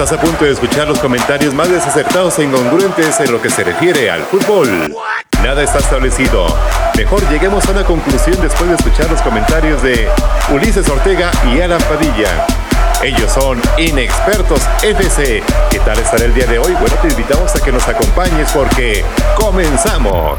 Estás a punto de escuchar los comentarios más desacertados e incongruentes en lo que se refiere al fútbol. Nada está establecido. Mejor lleguemos a una conclusión después de escuchar los comentarios de Ulises Ortega y Alan Padilla. Ellos son Inexpertos FC. ¿Qué tal estará el día de hoy? Bueno, te invitamos a que nos acompañes porque comenzamos.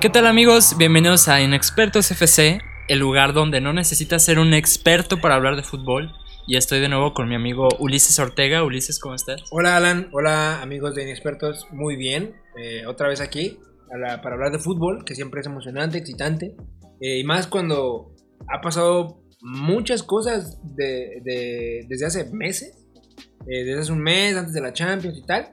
¿Qué tal amigos? Bienvenidos a Inexpertos FC, el lugar donde no necesitas ser un experto para hablar de fútbol. Y estoy de nuevo con mi amigo Ulises Ortega. Ulises, ¿cómo estás? Hola Alan, hola amigos de Inexpertos, muy bien. Eh, otra vez aquí para hablar de fútbol, que siempre es emocionante, excitante. eh, y más cuando ha pasado muchas cosas de- de- desde hace meses. eh, desde hace un mes, antes de la Champions y tal.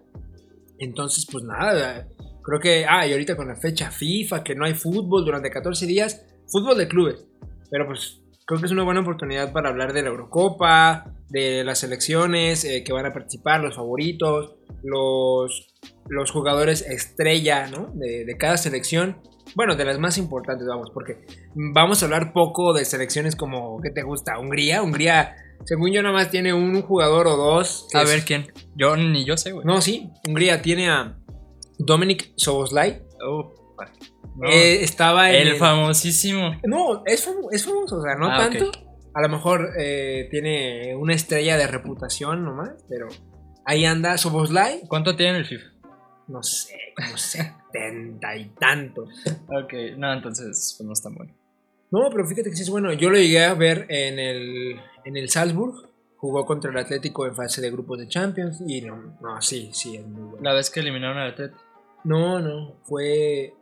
Entonces, pues nada, creo que... Ah, y ahorita con la fecha FIFA, que no hay fútbol durante 14 días. Fútbol de clubes. Pero pues creo que es una buena oportunidad para hablar de la Eurocopa, de las selecciones eh, que van a participar, los favoritos, los, los jugadores estrella ¿no? de, de cada selección. Bueno, de las más importantes, vamos, porque vamos a hablar poco de selecciones como, ¿qué te gusta? Hungría. Hungría, según yo, nada más tiene un jugador o dos. A es- ver quién. Yo ni yo sé, güey. No, sí, Hungría tiene a Dominic Soboslai. Oh, no. Eh, estaba en el el- famosísimo. No, es, famo- es famoso, o sea, no Ah, tanto. A lo mejor eh, tiene una estrella de reputación nomás, pero ahí anda Soboslai, ¿Cuánto tiene el FIFA? no sé, como setenta y tantos. Ok, no, entonces pues no está bueno. No, pero fíjate que sí es bueno. Yo lo llegué a ver en el, en el Salzburg. Jugó contra el Atlético en fase de grupos de Champions. Y no, no, sí, sí, es muy bueno. La vez que eliminaron al Atlético. No, no, fue.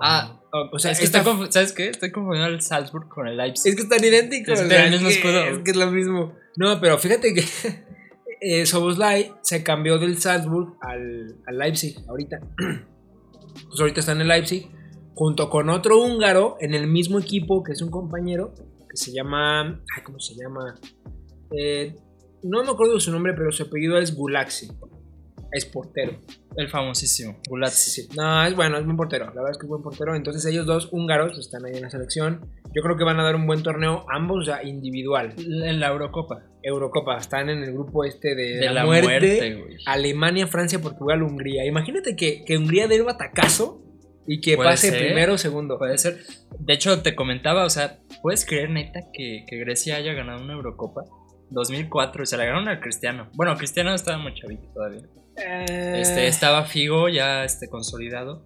Ah, o sea, es que estoy confu- ¿sabes qué? Estoy confundiendo el Salzburg con el Leipzig. Es que están idénticos. Es que o sea, es que-. Es que es lo mismo. No, pero fíjate que eh, Soboslai se cambió del Salzburg al, al Leipzig ahorita. Pues ahorita está en el Leipzig junto con otro húngaro en el mismo equipo que es un compañero que se llama. Ay, ¿cómo se llama? Eh, no me acuerdo su nombre, pero su apellido es Gulaxi. Es portero. El famosísimo. Gulazzi. Sí, no, es bueno, es buen portero. La verdad es que es buen portero. Entonces ellos dos húngaros están ahí en la selección. Yo creo que van a dar un buen torneo ambos, sea, individual. En la Eurocopa. Eurocopa, están en el grupo este de, De la, la muerte. Alemania, Francia, Portugal, Hungría. Imagínate que, que Hungría dé el batacazo y que pase ser. primero o segundo. Puede ser. De hecho, te comentaba, o sea, ¿puedes creer, neta, que, que Grecia haya ganado una Eurocopa? 2004, y se la ganaron al Cristiano. Bueno, Cristiano estaba muy chavito todavía. Este, estaba Figo ya este, consolidado.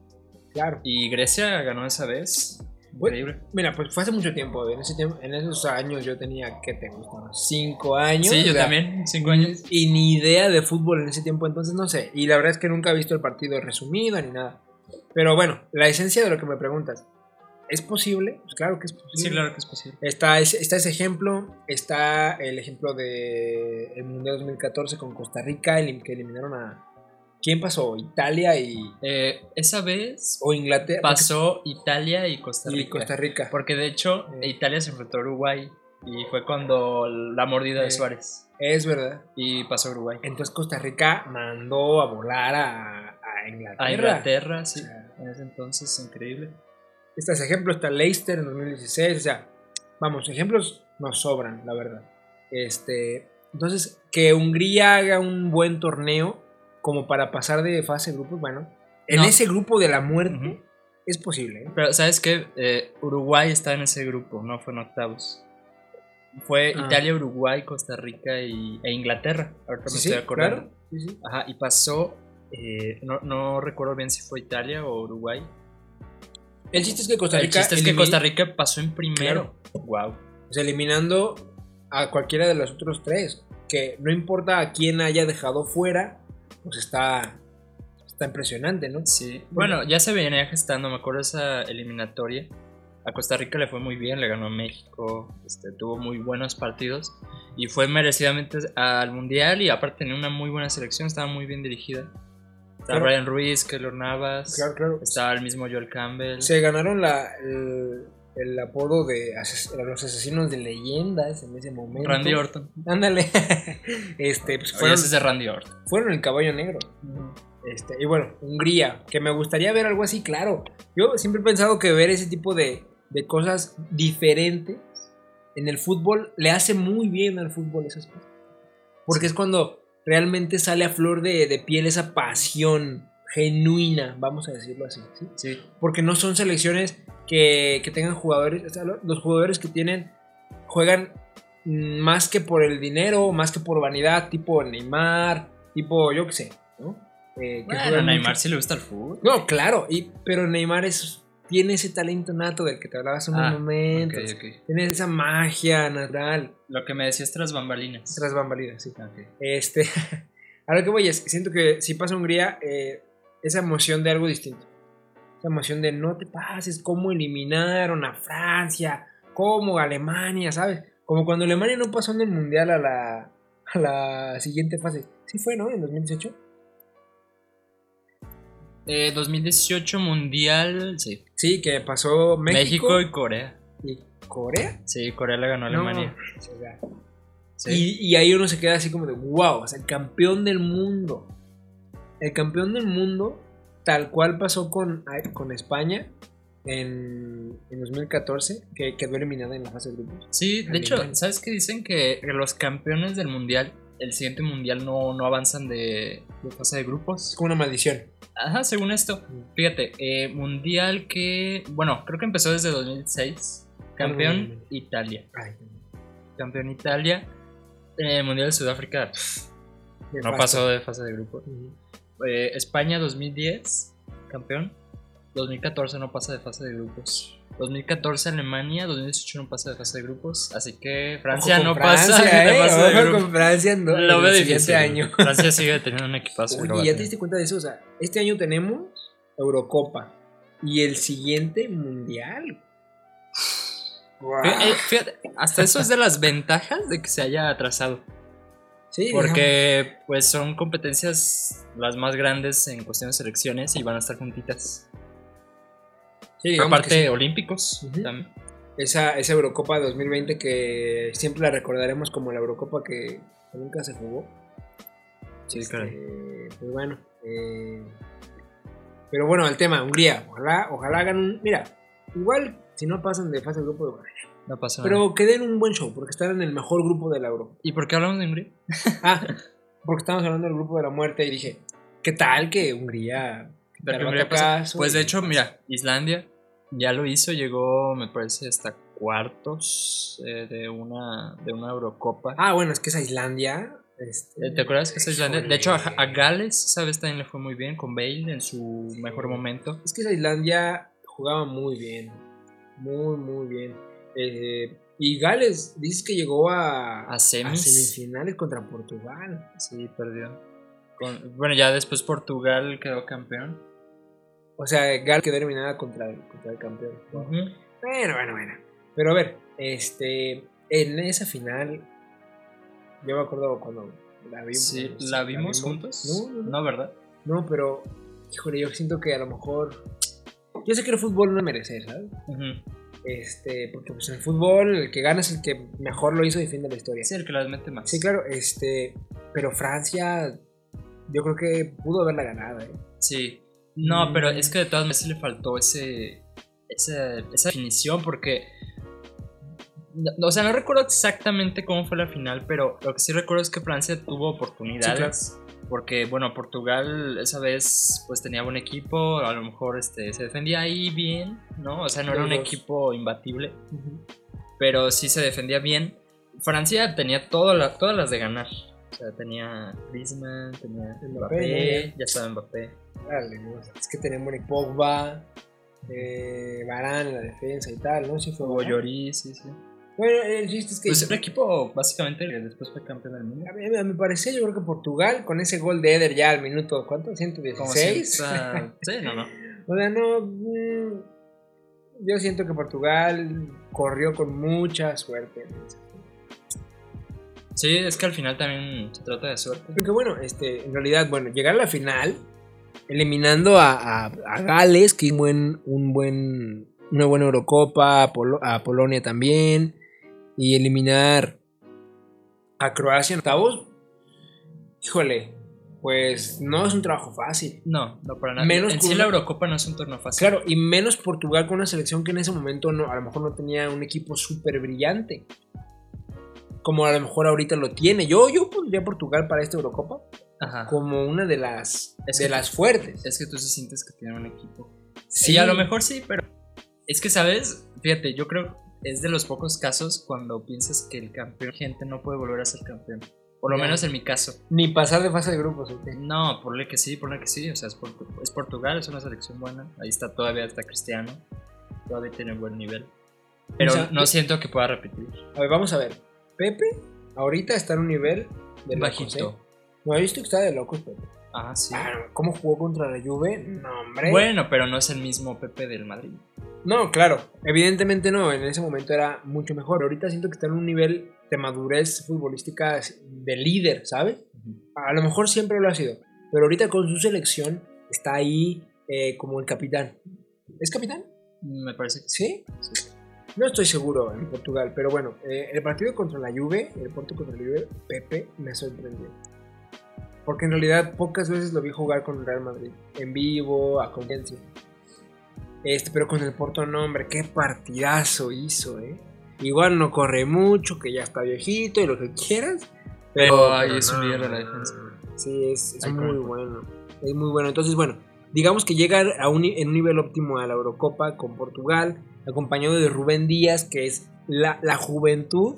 Claro. Y Grecia ganó esa vez. Bueno, Increíble. Mira, pues fue hace mucho tiempo. En, ese tiempo, en esos años yo tenía, ¿qué te? Cinco años. Sí, yo o sea, también, cinco años. Y ni idea de fútbol en ese tiempo, entonces no sé. Y la verdad es que nunca he visto el partido resumido ni nada. Pero bueno, la esencia de lo que me preguntas, ¿es posible? Pues claro que es posible. Sí, claro que es posible. Está ese, está ese ejemplo, está el ejemplo de el Mundial 2014 con Costa Rica, el que eliminaron a... ¿Quién pasó? Italia y... Eh, esa vez o Inglaterra. pasó Italia y Costa y Rica. Costa Rica. Porque de hecho, Eh. Italia se enfrentó a Uruguay. Y fue cuando la mordida de Eh. Suárez. Es verdad. Y pasó a Uruguay. Entonces Costa Rica mandó a volar a, a Inglaterra. A Inglaterra, sí. O sea, En ese entonces, increíble. Este es ejemplo, está Leicester en 2016, o sea, vamos, ejemplos nos sobran, la verdad. Este, entonces, que Hungría haga un buen torneo como para pasar de fase de grupos, bueno, en No. ese grupo de la muerte Ujú. es posible. ¿eh? Pero, ¿sabes qué? Eh, Uruguay está en ese grupo, no fue en octavos. Fue Ah. Italia, Uruguay, Costa Rica y, e Inglaterra. Ahorita Sí, me estoy acordando. claro. Sí, sí. Ajá, y pasó. eh, no, no recuerdo bien si fue Italia o Uruguay. El chiste es que Costa El Rica, chiste es que elimi- Costa Rica pasó en primero. Wow. sea, eliminando a cualquiera de los otros tres, que no importa a quién haya dejado fuera, pues está, está impresionante, ¿no? Sí. Bueno, ya se venía gestando, me acuerdo esa eliminatoria. A Costa Rica le fue muy bien, le ganó a México, este, tuvo muy buenos partidos y fue merecidamente al Mundial y aparte tenía una muy buena selección, estaba muy bien dirigida. Estaba Claro. Brian Ruiz, Keylor Navas, Claro, claro. estaba el mismo Joel Campbell. Se ganaron la, el, el apodo de ases- los asesinos de leyendas en ese momento. Randy Orton. Ándale. este, pues fueron, ese es de Randy Orton. fueron el caballo negro. Este, y bueno, Hungría, que me gustaría ver algo así, claro. Yo siempre he pensado que ver ese tipo de, de cosas diferentes en el fútbol le hace muy bien al fútbol esas cosas. Porque es cuando realmente sale a flor de, de piel esa pasión genuina, vamos a decirlo así. ¿sí? Sí. Porque no son selecciones que, que tengan jugadores, o sea, lo- los jugadores que tienen juegan más que por el dinero, más que por vanidad, tipo Neymar, tipo yo qué sé, ¿no? Eh, que Bueno, a Neymar mucho. sí le gusta el fútbol. No, claro, y, pero Neymar es, tiene ese talento nato del que te hablaba hace unos Ah, momentos. Ok, ok. Tiene esa magia natural, Lo que me decías tras bambalinas. tras bambalinas, sí. Ok. Este, a lo que voy es, siento que si pasa Hungría, eh, esa emoción de algo distinto. Esa emoción de no te pases, cómo eliminaron a Francia, cómo Alemania, ¿sabes? Como cuando Alemania no pasó en el Mundial a la, a la siguiente fase. Sí fue, ¿no? En 2018. Eh, 2018 Mundial, sí. Sí, que pasó México, México, y Corea. y Corea. Sí, Corea le ganó a Alemania. No, o sea, Sí. Y, y ahí uno se queda así como de, wow, o sea, el campeón del mundo. El campeón del mundo, tal cual pasó con, con España en, en 2014, que quedó eliminada en la fase de grupos. Sí, de hecho. ¿sabes qué dicen? Que los campeones del mundial, el siguiente mundial no, no avanzan de, de fase de Es grupos. como una maldición. Ajá, según esto. Fíjate, eh, mundial que. Bueno, creo que empezó desde 2006. Campeón Mm. Italia. Ay, Campeón Italia. Eh, mundial de Sudáfrica no pasó de fase de grupos. Ujú. Eh, España 2010, campeón. 2014 no pasa de fase de grupos. 2014 Alemania, 2018 no pasa de fase de grupos. Así que Francia no pasa ¿eh? de grupos. con Francia no, Lo veo difícil. año. Francia sigue teniendo un equipazo. y a Oye, ¿ya te diste cuenta de eso? O sea, este año tenemos Eurocopa y el siguiente Mundial. Eh, Fíjate, hasta eso es de las ventajas de que se haya atrasado. Sí, digamos. Porque pues son competencias las más grandes en cuestión de selecciones y van a estar juntitas. Sí, Aparte, sí. olímpicos también. Esa, esa Eurocopa 2020 que siempre la recordaremos como la Eurocopa que nunca se jugó. Sí, Este, caray. Pues bueno. eh, pero bueno, el tema, Hungría. Ojalá, ojalá hagan un. Mira, igual si no pasan de fase de grupo, bueno, No pasa nada. pero que den un buen show porque están en el mejor grupo de la Euro. ¿Y por qué hablamos de Hungría? Ah, porque estamos hablando del grupo de la muerte y dije, ¿qué tal que Hungría. Pero Hungría pasa- caso Pues de hecho, mira, Islandia ya lo hizo, llegó, me parece, hasta cuartos eh, de una de una Eurocopa. Ah, bueno, es que esa Islandia. este, Eh, ¿Te acuerdas que esa Islandia? De hecho, a, a Gales, esa vez también le fue muy bien con Bale en su mejor momento. Es que esa Islandia jugaba muy bien. Muy, muy bien. Eh, y Gales, dices que llegó a, semifinales contra Portugal. Sí, perdió. Con- bueno, ya después Portugal quedó campeón. O sea, Gales quedó eliminada contra el, contra el campeón. Ujú. Bueno, bueno, bueno. Pero a ver, este, en esa final, yo me acuerdo cuando la vimos. Sí, ¿la vimos juntos? No, no, no. ¿verdad? No, pero, híjole, yo siento que a lo mejor. Yo sé que el fútbol no es merecer, ¿sabes? Ujú. Este, porque pues en el fútbol el que gana es el que mejor lo hizo y defiende la historia. Sí, el que las mete más. Sí, claro, este, pero Francia, yo creo que pudo haberla ganado, ¿eh? Sí. No, pero Mm. es que de todas maneras le faltó ese, ese- esa definición porque... no- o sea, no recuerdo exactamente cómo fue la final, pero lo que sí recuerdo es que Francia tuvo oportunidades. Porque, bueno, Portugal esa vez pues tenía buen equipo, a lo mejor este, se defendía ahí bien, ¿no? O sea, no era un equipo imbatible, pero sí se defendía bien. Francia tenía toda la- todas las de ganar. O sea, tenía Griezmann, tenía Mbappé, Mbappé, ya estaba Mbappé. Dale, ¿no? Es que tenemos un Pogba, eh, Varane en la defensa y tal, ¿no? Sí fue Varane. Lloris, sí, sí. Bueno, el chiste es que Pues un equipo básicamente que después fue campeón del mundo. a mí, a mi parecer yo creo que Portugal con ese gol de Eder ya al minuto, ¿cuánto? Como 116. si- o sea, sí, no, no. O sea, no. mm, Yo siento que Portugal corrió con mucha suerte. Sí, es que al final también se trata de suerte. Porque bueno, este, en realidad, bueno, llegar a la final, eliminando a, a- a Gales, que es un buen, un buen, una buena Eurocopa, a, Polo- a Polonia también, y eliminar a Croacia en octavos, híjole, pues no es un trabajo fácil. No, no para nada. Menos en sí la Eurocopa no es un torneo fácil. Claro, y menos Portugal con una selección que en ese momento no, a lo mejor no tenía un equipo súper brillante. Como a lo mejor ahorita lo tiene. Yo, yo pondría a Portugal para esta Eurocopa Ajá. como una de las, Es de que- las fuertes. Es que tú sí sientes que tiene un equipo. Sí. Sí, a lo mejor sí, pero es que, ¿sabes? Fíjate, yo creo es de los pocos casos cuando piensas que el campeón gente no puede volver a ser campeón. Por lo menos en mi caso. Ni pasar de fase de grupos. ¿ok? No, ponle que sí, ponle que sí. O sea, es, Portu- es Portugal, es una selección buena. Ahí está, todavía está Cristiano. Todavía tiene buen nivel. Pero O sea, no siento que pueda repetir. A ver, vamos a ver. Pepe ahorita está en un nivel de locos, Bajito. ¿eh? No, he visto que está de locos, Pepe. Ah, sí. Ah, ¿Cómo jugó contra la Juve? No, hombre. Bueno, pero no es el mismo Pepe del Madrid. No, claro, evidentemente no, en ese momento era mucho mejor. Ahorita siento que está en un nivel de madurez futbolística de líder, ¿sabes? A lo mejor siempre lo ha sido, pero ahorita con su selección está ahí eh, como el capitán. ¿Es capitán? Me parece que ¿Sí? No estoy seguro en Portugal, pero bueno, eh, el partido contra la Juve, el Porto contra la Juve, Pepe me sorprendió. Porque en realidad pocas veces lo vi jugar con el Real Madrid, en vivo, a conciencia. Este, pero con el Porto no, hombre, qué partidazo hizo, ¿eh? Igual no corre mucho, que ya está viejito y lo que quieras. Pero ahí es un líder de la defensa. Sí, es, es muy bueno. Es muy bueno. Entonces, bueno, digamos que llega a un, en un nivel óptimo a la Eurocopa con Portugal, acompañado de Rubén Díaz, que es la, la juventud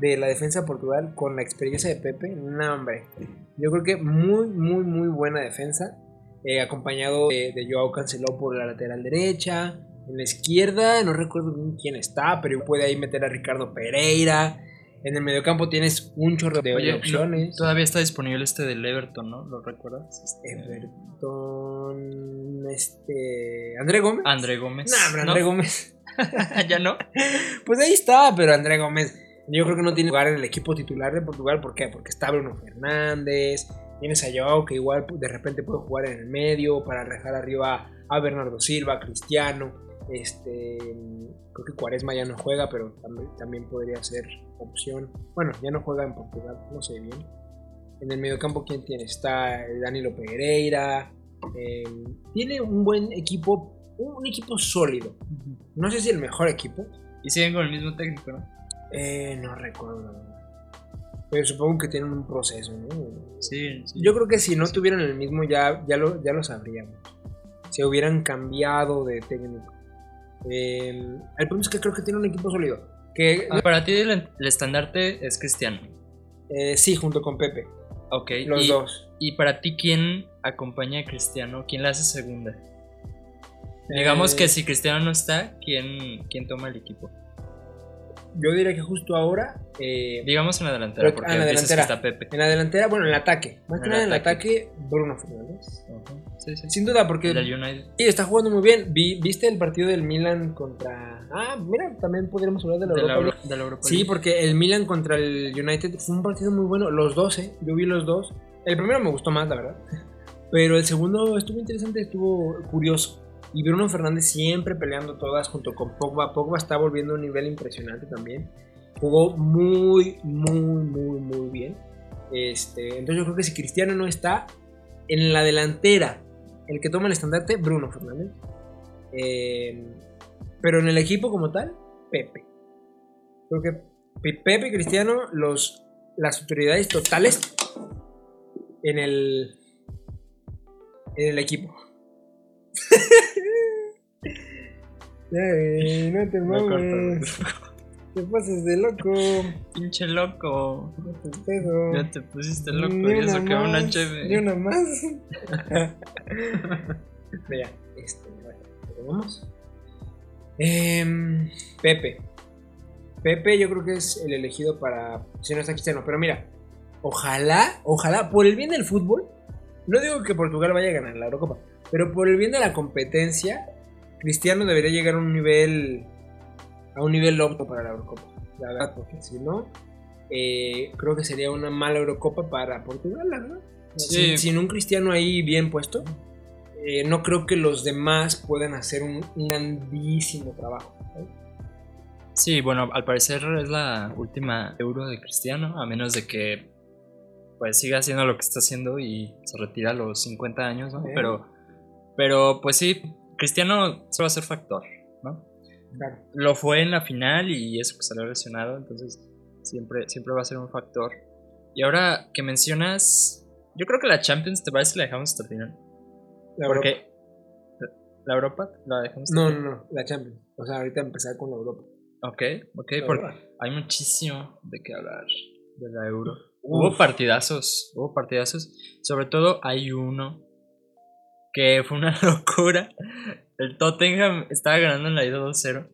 de la defensa de Portugal con la experiencia de Pepe. No, hombre. Yo creo que muy, muy, muy buena defensa. eh, acompañado de, de Joao Cancelo por la lateral derecha. En la izquierda, no recuerdo bien quién está, pero puede ahí meter a Ricardo Pereira. En el mediocampo tienes un chorro de, Oye, no, opciones. todavía está disponible este del Everton, ¿no? ¿Lo recuerdas? Este, Everton, este, André Gómez. André Gómez. No, pero André Gómez. ya no. Pues ahí está, pero André Gómez. Yo creo que no tiene lugar en el equipo titular de Portugal. ¿Por qué? Porque está Bruno Fernández. Tienes a Joao que igual de repente puede jugar en el medio para dejar arriba a Bernardo Silva, Cristiano. Este, creo que Cuaresma ya no juega, pero también, podría ser opción. Bueno, ya no juega en Portugal, no sé bien. En el mediocampo, ¿quién tiene? Está Danilo Pereira. eh, tiene un buen equipo, un, equipo sólido. No sé si el mejor equipo. Y siguen con el mismo técnico, ¿no? Eh, no recuerdo. Pero supongo que tienen un proceso, ¿no? Sí, sí. Yo creo que si no tuvieran el mismo ya, ya, lo, ya lo sabríamos. Se hubieran cambiado de técnico. Eh, el problema es que creo que tiene un equipo sólido. Que Ah, para ti el, el estandarte es Cristiano. eh, sí, junto con Pepe. Ok. Los y, dos. y para ti, ¿quién acompaña a Cristiano? ¿Quién la hace segunda? Digamos Eh, que si Cristiano no está, ¿quién, quién toma el equipo? Yo diría que justo ahora. eh, Digamos en la delantera, Pero- porque en la delantera. que está Pepe. en la delantera, bueno, en el ataque. Más que nada en el ataque. Bruno Fernández. Sí, sí. Sin duda, porque. Sí, está jugando muy bien. Vi- ¿Viste el partido del Milan contra. Ah, mira, también podríamos hablar de la De la, Europa Euro- League. de la Europa Sí, porque el Milan contra el United fue un partido muy bueno. Los dos, ¿eh? Yo vi los dos. El primero me gustó más, la verdad. Pero el segundo estuvo interesante, estuvo curioso. Y Bruno Fernández siempre peleando todas junto con Pogba. Pogba está volviendo a un nivel impresionante también. Jugó muy, muy, muy, muy bien. Este, entonces yo creo que si Cristiano no está en la delantera, el que toma el estandarte, Bruno Fernández. Eh, pero en el equipo como tal, Pepe. Creo que Pe- Pepe y Cristiano, los, las autoridades totales en el, en el equipo. Ay, no te No mames. Te pases de loco. Pinche loco. No te pedo. Ya te pusiste loco. Ni Y eso una que una más, cheve. Ni una más. Mira, este, bueno, vamos. Em, Pepe. Pepe yo creo que es el elegido para si no está Cristiano. Pero mira, ojalá, ojalá, por el bien del fútbol, no digo que Portugal vaya a ganar la Eurocopa, pero por el bien de la competencia, Cristiano debería llegar a un nivel, a un nivel óptimo para la Eurocopa. La verdad, porque si no, eh, creo que sería una mala Eurocopa para Portugal, la verdad. Sí. Sin, sin un Cristiano ahí bien puesto, eh, no creo que los demás puedan hacer un, grandísimo trabajo. Sí, bueno, al parecer es la última euro de Cristiano, a menos de que pues siga haciendo lo que está haciendo y se retira a los 50 años, ¿no? Pero, pero pues sí, Cristiano se va a ser factor, ¿no? Claro. Lo fue en la final y eso que salió lesionado, entonces siempre, siempre va a ser un factor. Y ahora que mencionas, yo creo que la Champions, ¿te parece si la dejamos hasta el final? La Porque Europa. la Europa la dejamos hasta No, el no, no, la Champions. O sea, ahorita empezar con la Europa. Ok, ok, La porque Europa. hay muchísimo de qué hablar de la Euro. Uf. Hubo partidazos, hubo partidazos. Sobre todo hay uno que fue una locura. El Tottenham estaba ganando en la ida 2-0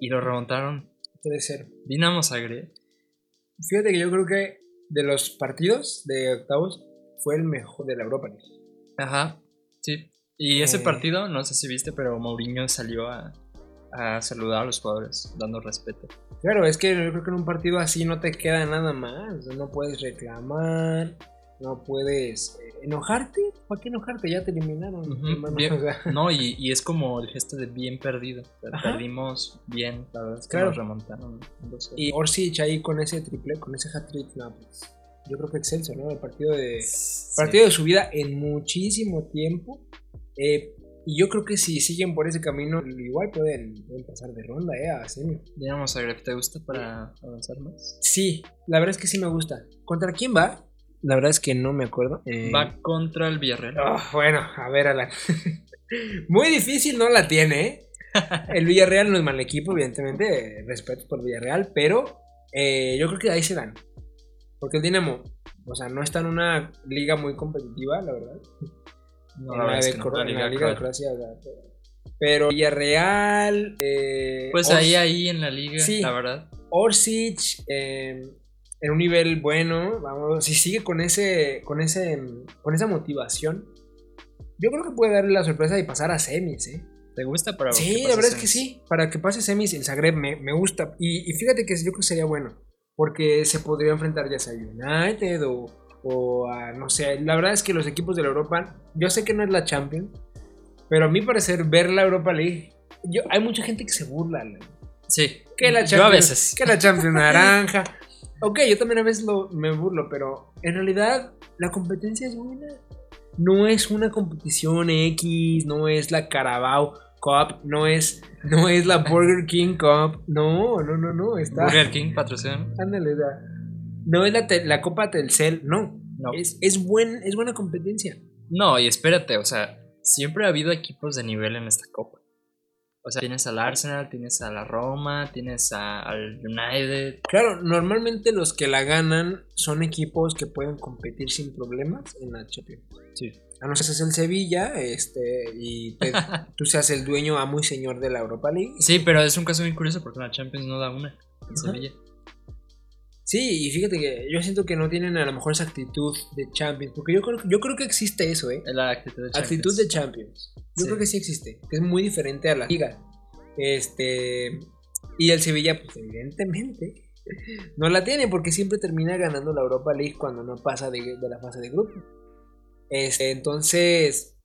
y lo remontaron 3-0. Dinamo Zagreb. Fíjate que yo creo que de los partidos de octavos fue el mejor de la Europa League. Ajá, sí. Y ese Eh. partido, no sé si viste, pero Mourinho salió a, a saludar a los jugadores, dando respeto. Claro, es que yo creo que en un partido así no te queda nada más. No puedes reclamar, no puedes eh, enojarte. ¿Para qué enojarte? Ya te eliminaron. Bien. No, y, y es como el gesto de bien perdido. Ajá. Perdimos bien, la verdad es que Claro. nos remontaron. 2-0. Y Orsic ahí con ese triple, con ese hat-trick, no, pues, yo creo que excelso, ¿no? El partido de, Sí. partido de su vida en muchísimo tiempo. Eh, y yo creo que si siguen por ese camino, igual pueden, pueden pasar de ronda, ¿eh? A semi. Dinamo Zagreb, ¿te gusta para avanzar más? Sí, la verdad es que sí me gusta. ¿Contra quién va? La verdad es que no me acuerdo. Eh, Va contra el Villarreal. ah, bueno, a ver, Alan. Muy difícil no la tiene, ¿eh? El Villarreal no es mal equipo, evidentemente. Respeto por Villarreal, pero eh, yo creo que ahí se dan. Porque el Dinamo, o sea, no está en una liga muy competitiva, la verdad. No, la la, de no, la Liga la Liga de. Croacia. pero- Pero Villarreal. eh, Pues Ors- ahí, ahí en la liga, Sí. la verdad. Orsic eh, en un nivel bueno, vamos, si sigue con ese, con ese, con esa motivación, yo creo que puede darle la sorpresa de pasar a semis, ¿eh? ¿Te gusta para Sí, la verdad es que sí, para que pase semis el Zagreb me, me gusta y, y fíjate que yo creo que sería bueno, porque se podría enfrentar ya sea a United o, o a, no sé, la verdad es que los equipos de la Europa, yo sé que no es la Champions, pero a mi parecer ver la Europa League, yo, hay mucha gente que se burla, ¿no? Sí. Que la Yo a Champions, veces. Que la Champions naranja. Ok, yo también a veces lo, me burlo, pero en realidad la competencia es buena. No es una competición X, no es la Carabao Cup, no es, no es la Burger King Cup. No, no, no, no. Está. Burger King, patrocinio. Ándale, sea, no es la, te- la Copa Telcel, no. No. Es, es, buen, es buena competencia. No, y espérate, o sea, siempre ha habido equipos de nivel en esta copa. O sea, tienes al Arsenal, tienes a la Roma, tienes a- al United. Claro, normalmente los que la ganan son equipos que pueden competir sin problemas en la Champions. Sí. A no ser seas el Sevilla este, y te- tú seas el dueño, amo y señor de la Europa League. Sí, pero es un caso muy curioso porque la Champions no da una en Sevilla. Sí, y fíjate que yo siento que no tienen a lo mejor esa actitud de Champions, porque yo creo, yo creo que existe eso, ¿eh? Es la actitud de Champions. Actitud de Champions. Yo Sí. creo que sí existe, que es muy diferente a la liga. Este, y el Sevilla, pues evidentemente, no la tiene porque siempre termina ganando la Europa League cuando no pasa de, de la fase de grupo. Este, entonces,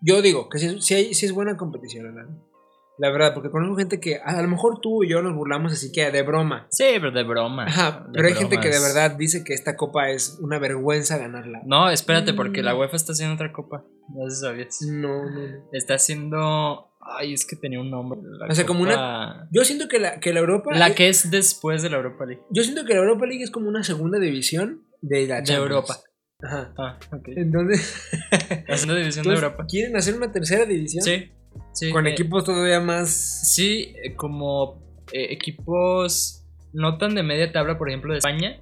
yo digo que sí, sí hay- sí es buena competición, ¿verdad? La verdad, porque conozco gente que a lo mejor tú y yo nos burlamos así que de broma. Sí, pero de broma. Ajá, De pero hay gente que de verdad dice que esta copa es una vergüenza ganarla. No, espérate, porque la Mm. UEFA está haciendo otra copa. No sé si sabías. No, no. Está haciendo. Ay, es que tenía un nombre. La O sea, como copa- Yo siento que la, que la Europa. La que es después de la Europa League. Yo siento que la Europa League es como una segunda división de la De Champions. Europa. Ajá. Ah, ok. Entonces, La segunda división de Europa. ¿quieren hacer una tercera división? Sí. Sí Con eh, equipos todavía más. Sí, eh, como eh, equipos no tan de media tabla, por ejemplo, de España,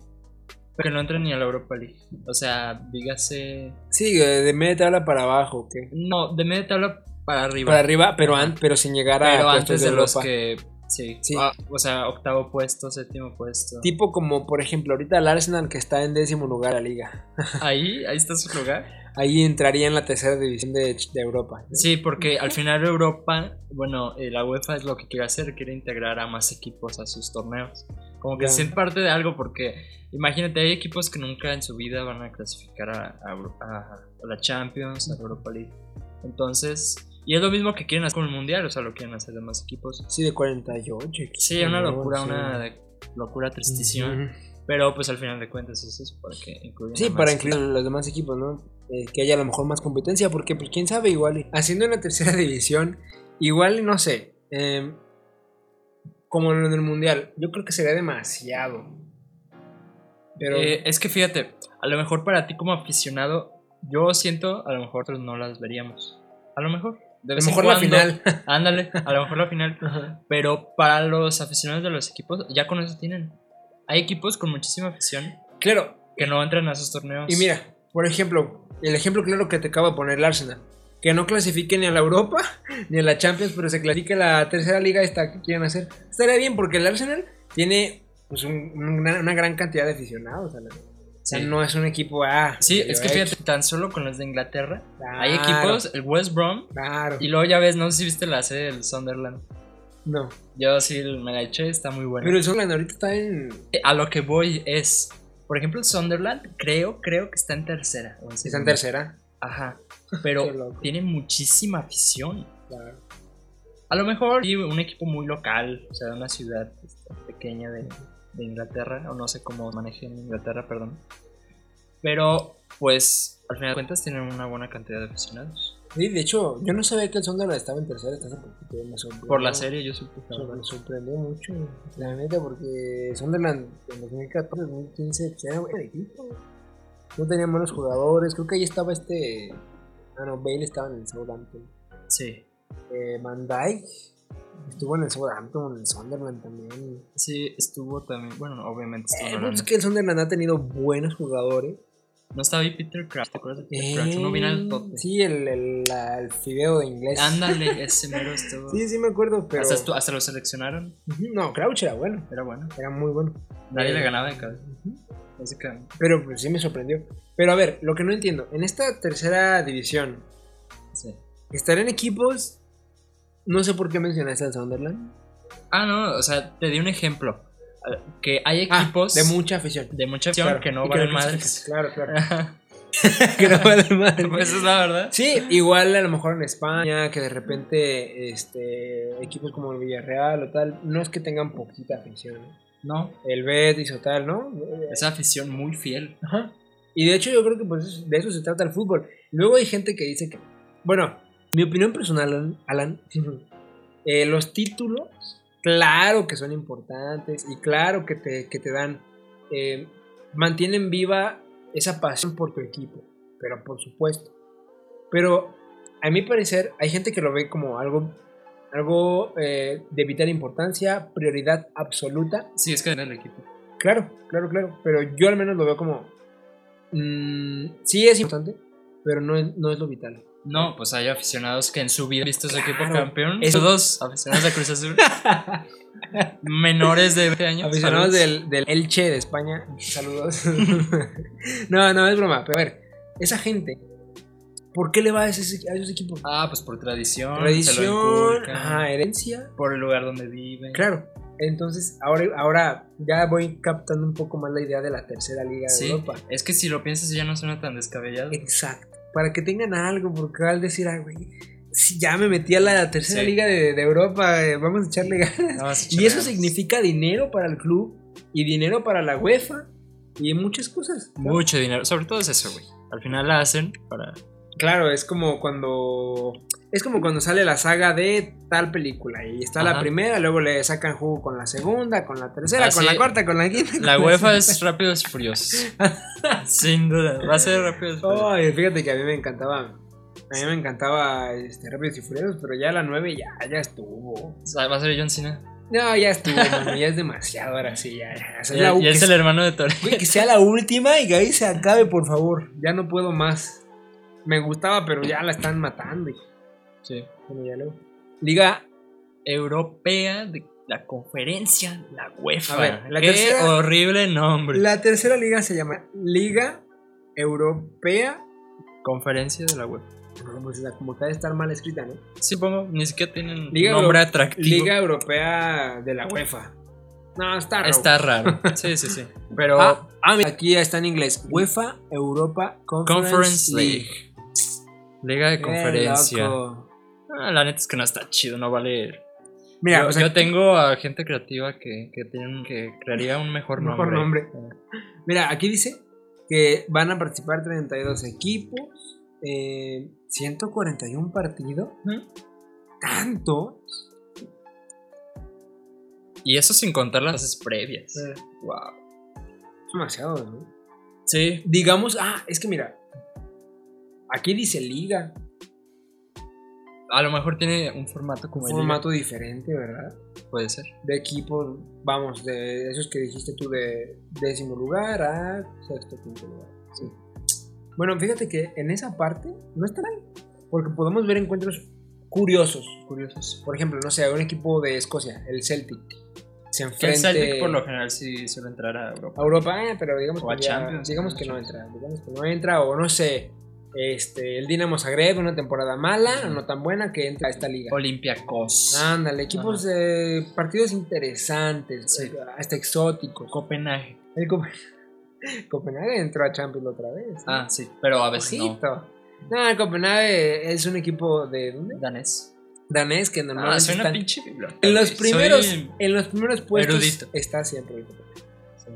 pero no entran ni a la Europa League. O sea, dígase. Sí, de media tabla para abajo, ¿ok? No, de media tabla para arriba. Para arriba, pero, an- pero sin llegar a pero antes de de los que. Sí. Sí. Ah, o sea, octavo puesto, séptimo puesto. Tipo como, por ejemplo, ahorita el Arsenal que está en décimo lugar de la liga. Ahí, ahí está su lugar. Ahí entraría en la tercera división de, de Europa. ¿no? Sí, porque al final Europa, bueno, eh, la UEFA es lo que quiere hacer, quiere integrar a más equipos a sus torneos. Como que Ya. se parte de algo, porque imagínate, hay equipos que nunca en su vida van a clasificar a, a a- a la Champions, a la Europa League. Entonces, y es lo mismo que quieren hacer con el Mundial, o sea, lo quieren hacer demás equipos. Sí, de 48. Sí, una locura, sí. una de- locura tristísima. Ujú. Pero pues al final de cuentas eso es para que incluyan Sí, para incluir los demás equipos, ¿no? Eh, que haya a lo mejor más competencia, porque pues quién sabe, igual. Haciendo una tercera división, igual, no sé, eh, como en el Mundial, yo creo que sería demasiado. Pero... Eh, es que fíjate, a lo mejor para ti como aficionado, yo siento, a lo mejor nosotros no las veríamos. A lo mejor. De a lo mejor la cuando. final. Ándale, a lo mejor la final. Pero para los aficionados de los equipos, ya con eso tienen. Hay equipos con muchísima afición Claro, que no entran a esos torneos. y mira, por ejemplo, el ejemplo claro que te acabo de poner el Arsenal. Que no clasifique ni a la Europa ni a la Champions, pero se clasifique a la tercera liga esta que quieren hacer. Estaría bien porque el Arsenal tiene pues, un- una, una gran cantidad de aficionados. a la- O sea, no es un equipo A. Sí, es que fíjate, tan solo con los de Inglaterra, hay equipos, el West Brom, Claro. y luego ya ves, no sé si viste la serie del Sunderland. No. Yo sí me la eché, está muy buena. Pero el Sunderland ahorita está en. A lo que voy es, por ejemplo, el Sunderland, creo, creo que está en tercera. o en Está en tercera. Ajá. Pero tiene muchísima afición. Claro. A lo mejor sí, un equipo muy local, o sea, de una ciudad este, pequeña de, de Inglaterra, o no sé cómo maneje en Inglaterra, perdón. Pero, pues, al final de cuentas tienen una buena cantidad de aficionados. Sí, de hecho, yo no sabía que el Sunderland estaba en tercera. Hasta hace poquito, me sorprendió. Por la serie yo supe que Me sorprendió mucho, la neta, porque Sunderland en 2014, 2015 pues, era buen equipo. No tenía buenos jugadores. Creo que ahí estaba este. Ah, no, Bale estaba en el Southampton. Sí, Eh, Van Dyke estuvo en el Southampton, en el Sunderland también. sí, estuvo también, bueno, obviamente estuvo Eh, en es que el Sunderland ha tenido buenos jugadores. No estaba ahí Peter Crouch, ¿te acuerdas de Peter Crouch? Uno viene al Eh, tope. Sí, el, el, la- el fideo de inglés. Ándale, ese mero estuvo. Sí, sí me acuerdo, pero... hasta, hasta lo seleccionaron, No, Crouch era bueno, era bueno. era muy bueno. Nadie Eh, le ganaba de cabeza. Básicamente. Pero pues sí me sorprendió. Pero a ver, lo que no entiendo, en esta tercera división, Sí. estar en equipos, no sé por qué mencionaste al Sunderland. Ah, no, o sea, te di un ejemplo. Que hay Ah, equipos de mucha afición. de mucha afición Claro, que no valen madres. Claro, claro. que no valen madres. pues esa es la verdad. Sí, igual a lo mejor en España, que de repente este, equipos como el Villarreal o tal, no es que tengan poquita afición. ¿no? No, El Betis o tal, ¿no? esa afición muy fiel. Ajá. Y de hecho yo creo que pues de eso se trata el fútbol. Luego hay gente que dice que, bueno, mi opinión personal, Alan, Alan, eh, los títulos, claro que son importantes y claro que te, que te dan, eh, mantienen viva esa pasión por tu equipo, pero por supuesto. Pero a mi parecer hay gente que lo ve como algo, algo eh, de vital importancia, prioridad absoluta Sí, es que en el equipo. Claro, claro, claro. Pero yo al menos lo veo como. mm, sí es importante, pero no es, no es lo vital. No, pues hay aficionados que en su vida han visto su equipo campeón. eso- Todos aficionados de Cruz Azul. menores de 20 años. Aficionados del, del Elche de España, saludos. no, no, es broma. Pero a ver, esa gente, ¿por qué le va a, ese- a esos equipos? Ah, pues por tradición. Tradición, ajá, herencia. Por el lugar donde viven. Claro. Entonces, ahora, ahora ya voy captando un poco más la idea de la tercera liga de Sí, Europa. es que si lo piensas ya no suena tan descabellado. Exacto. Para que tengan algo, porque al decir, ay, güey, si ya me metí a la tercera Sí. liga de, de Europa, eh, vamos a echarle ganas. No, Y eso significa dinero para el club y dinero para la UEFA y muchas cosas. Mucho dinero. Sobre todo es eso, güey. Al final la hacen para. Claro, es como cuando es como cuando sale la saga de tal película y está la primera, luego le sacan jugo con la segunda, con la tercera, con la cuarta, con la quinta. con La UEFA es Rápidos y Furiosos. Sin duda. Va a ser Rápidos y Furiosos. Ay, fíjate que a mí me encantaba. A mí me encantaba este, Rápidos y Furiosos, pero ya la 9 ya, ya estuvo. Va a ser John Cena. No, ya estuvo, mano, ya es demasiado ahora sí, ya. ya. La- es el hermano de güey, que sea la última y que ahí se acabe, por favor. Ya no puedo más. Me gustaba, pero ya la están matando. y- Sí. bueno, ya luego. Liga, Europea de la conferencia, la UEFA. A ver, la Qué tercera- horrible nombre. la tercera liga se llama Liga Europea. Conferencia de la UEFA. No, pues la como de estar mal escrita, ¿no? Sí, pongo, ni siquiera tienen Liga nombre Euro- atractivo. Liga Europea de la UEFA. No, está raro. Está raro. Sí, sí, sí. Pero Ah, ah, aquí ya está en inglés. UEFA Europa Conference, Conference League. League. Liga de Qué conferencia. loco. Ah, la neta es que no está chido, no vale. Mira, yo, o sea, yo tengo a gente creativa que, que, tienen, que crearía un mejor nombre. Mejor nombre. Mira, aquí dice que van a participar 32 equipos, eh, 141 partidos. Ujú. ¿Tanto? Y eso sin contar las previas. Wow. Es demasiado, ¿no? Sí. Digamos, ah, es que mira, aquí dice liga, A lo mejor tiene un formato como un el formato diferente, ¿verdad? liga, Puede ser. De equipos, vamos, de esos que dijiste tú de décimo lugar a sexto, quinto lugar. Sí. Bueno, fíjate que en esa parte no está mal, porque podemos ver encuentros curiosos. Curiosos. Por ejemplo, no sé, un equipo de Escocia, el Celtic, se Que el enfrenta Celtic por lo general sí suele entrar a Europa. a Europa, eh, pero digamos O a que, ya- Champions, digamos que no entra, digamos que no entra, o no sé, este, el Dinamo Zagreb, una temporada mala, no tan buena, que entra a esta liga. Olympiacos. Ándale, equipos de partidos interesantes, Sí. eh, hasta exóticos. Copenhague. El Copenhague entró a Champions otra vez. ¿no? Ah, sí. Pero a veces no. Ojito. No, el Copenhague es un equipo de ¿dónde? Danés. danés que normalmente Ah, soy una están- pinche en los primeros Soy- en los primeros puestos erudito. está siempre. Sí.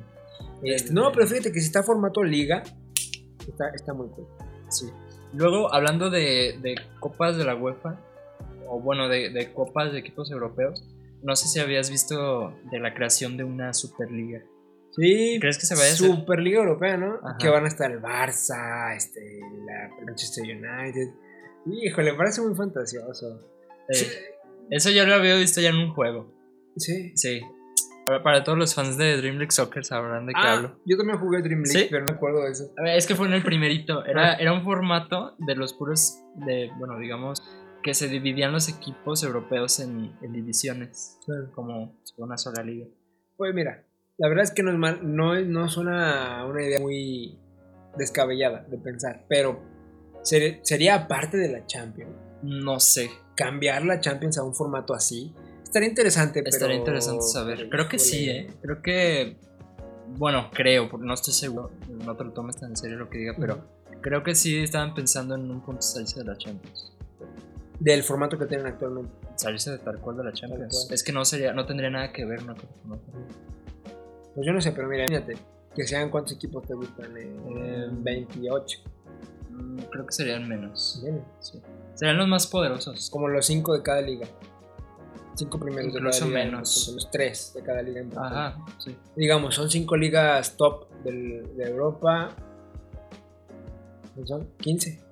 Este, no, pero fíjate que si está formato liga está, está muy cool. Sí. Luego, hablando de, de copas de la UEFA, o bueno, de, de copas de equipos europeos, no sé si habías visto de la creación de una Superliga. Sí, ¿Crees que se vaya a hacer? Superliga Europea, ¿no? Ajá. Que van a estar el Barça, este, la Manchester United. Híjole, parece muy fantasioso. Eh, Sí. Eso ya lo había visto ya en un juego. Sí. Sí. Para, todos los fans de Dream League Soccer sabrán de qué Ah, hablo. yo también jugué Dream League, ¿Sí? pero no me acuerdo de eso. A ver, es que fue en el primerito. Era, Ah. era un formato de los puros, de, bueno, digamos, que se dividían los equipos europeos en, en divisiones, como una sola liga. Pues mira, la verdad es que no es mal, no, es- no suena una idea muy descabellada de pensar, pero ser- sería parte de la Champions. No sé. Cambiar la Champions a un formato así estaría interesante, pero. Estaría interesante saber. Creo que sí. ¿eh? Creo que. Bueno, creo, porque no estoy seguro. No te lo tomes tan en serio lo que diga, pero creo que sí estaban pensando en un punto salirse de la Champions. Del formato que tienen actualmente. Salirse de tal cual de la Champions. Es que no sería, no tendría nada que ver con otra. Pues yo no sé, pero mira, imagínate. Que sean cuántos equipos te gustan. Eh, Eh, 28. Mm, Creo que serían menos. Sí. Serían los más poderosos. Como los 5 de cada liga. 5 primeros Incluso de cada liga. menos. Son los 3 de cada liga. importante. Ajá, sí. Digamos, son 5 ligas top del- de Europa. ¿Cuántos Son 15.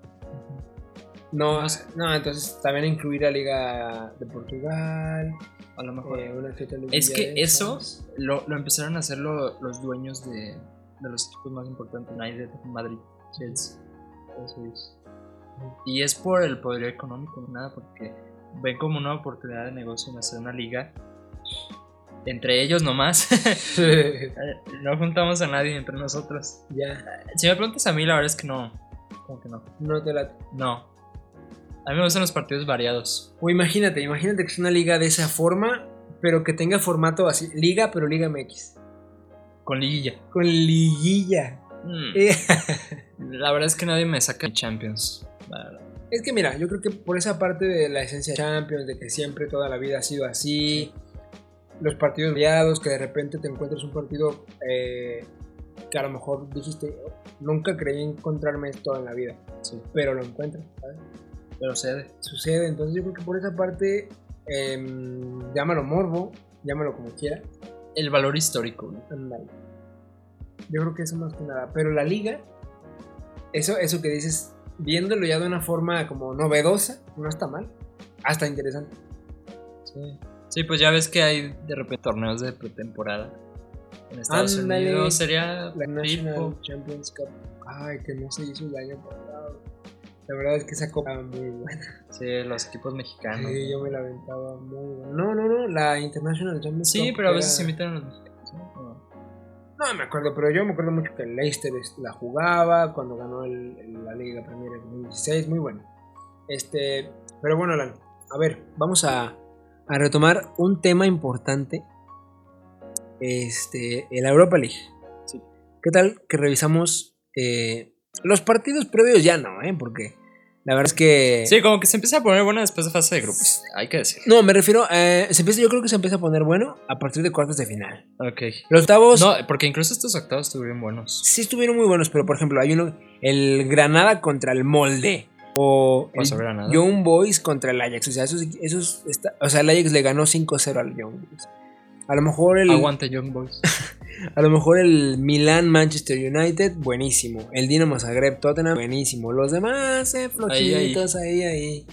No, No entonces también incluir la Liga de Portugal. A lo mejor. eh, una que otra es que de eso lo, lo empezaron a hacer lo- los dueños de, de los equipos más importantes, United, Madrid, Chelsea. Eso es. Y es por el poder económico, nada, porque ven como una oportunidad de negocio en hacer una liga. Entre ellos nomás. No juntamos a nadie entre nosotros. ya, Si me preguntas a mí, la verdad es que no. Como que no. no te la. No. A mí me gustan los partidos variados. O imagínate, imagínate que es una liga de esa forma, pero que tenga formato así, liga, pero Liga MX. Con liguilla. Con liguilla. Mm, Eh, La verdad es que nadie me saca Champions. la verdad. Es que mira, yo creo que por esa parte de la esencia de Champions, de que siempre toda la vida ha sido así, los partidos variados, que de repente te encuentras un partido eh, que a lo mejor dijiste, nunca creí encontrarme esto en la vida, Sí. pero lo encuentras, ¿sabes? Pero cede. Sucede, entonces yo creo que por esa parte, em, llámalo morbo, llámalo como quiera, El valor histórico. ándale. Yo creo que eso más que nada, pero la liga, eso, eso que dices, viéndolo ya de una forma como novedosa, no está mal, hasta interesante. Sí. Sí, pues ya ves que hay de repente torneos de pretemporada. En Estados. Unidos sería La National. Champions Cup. Ay, que no se hizo el año pasado. La verdad es que esa copa muy buena. Sí, los equipos mexicanos. Sí, yo me la aventaba muy buena. No, no, no, la International Champions Sí, Cup pero a veces se invitan a los mexicanos. ¿No? Me acuerdo, pero yo me acuerdo mucho que el Leicester es- la jugaba cuando ganó el- el- la Liga Premier en 2016, muy bueno. Este, pero bueno, Alan, a ver, vamos a, a retomar un tema importante. Este, el Europa League. Sí. ¿Qué tal que revisamos eh, los partidos previos? Ya no, ¿eh? Porque La verdad es que. Sí, como que se empieza a poner bueno después de fase de grupos. Hay que decir. No, me refiero. eh, se empieza, yo creo que se empieza a poner bueno a partir de cuartos de final. Ok. Los octavos. No, porque incluso estos octavos estuvieron buenos. Sí estuvieron muy buenos, pero por ejemplo, hay uno. El Granada contra el Molde. O el Granada. Young Boys contra el Ajax. O sea, esos, esos está- o sea, el Ajax le ganó 5-0 al Young Boys. A lo mejor el. Aguante Young Boys. A lo mejor el Milan Manchester United, buenísimo. El Dinamo Zagreb Tottenham, buenísimo. Los demás, eh, flojitos, ahí, ahí.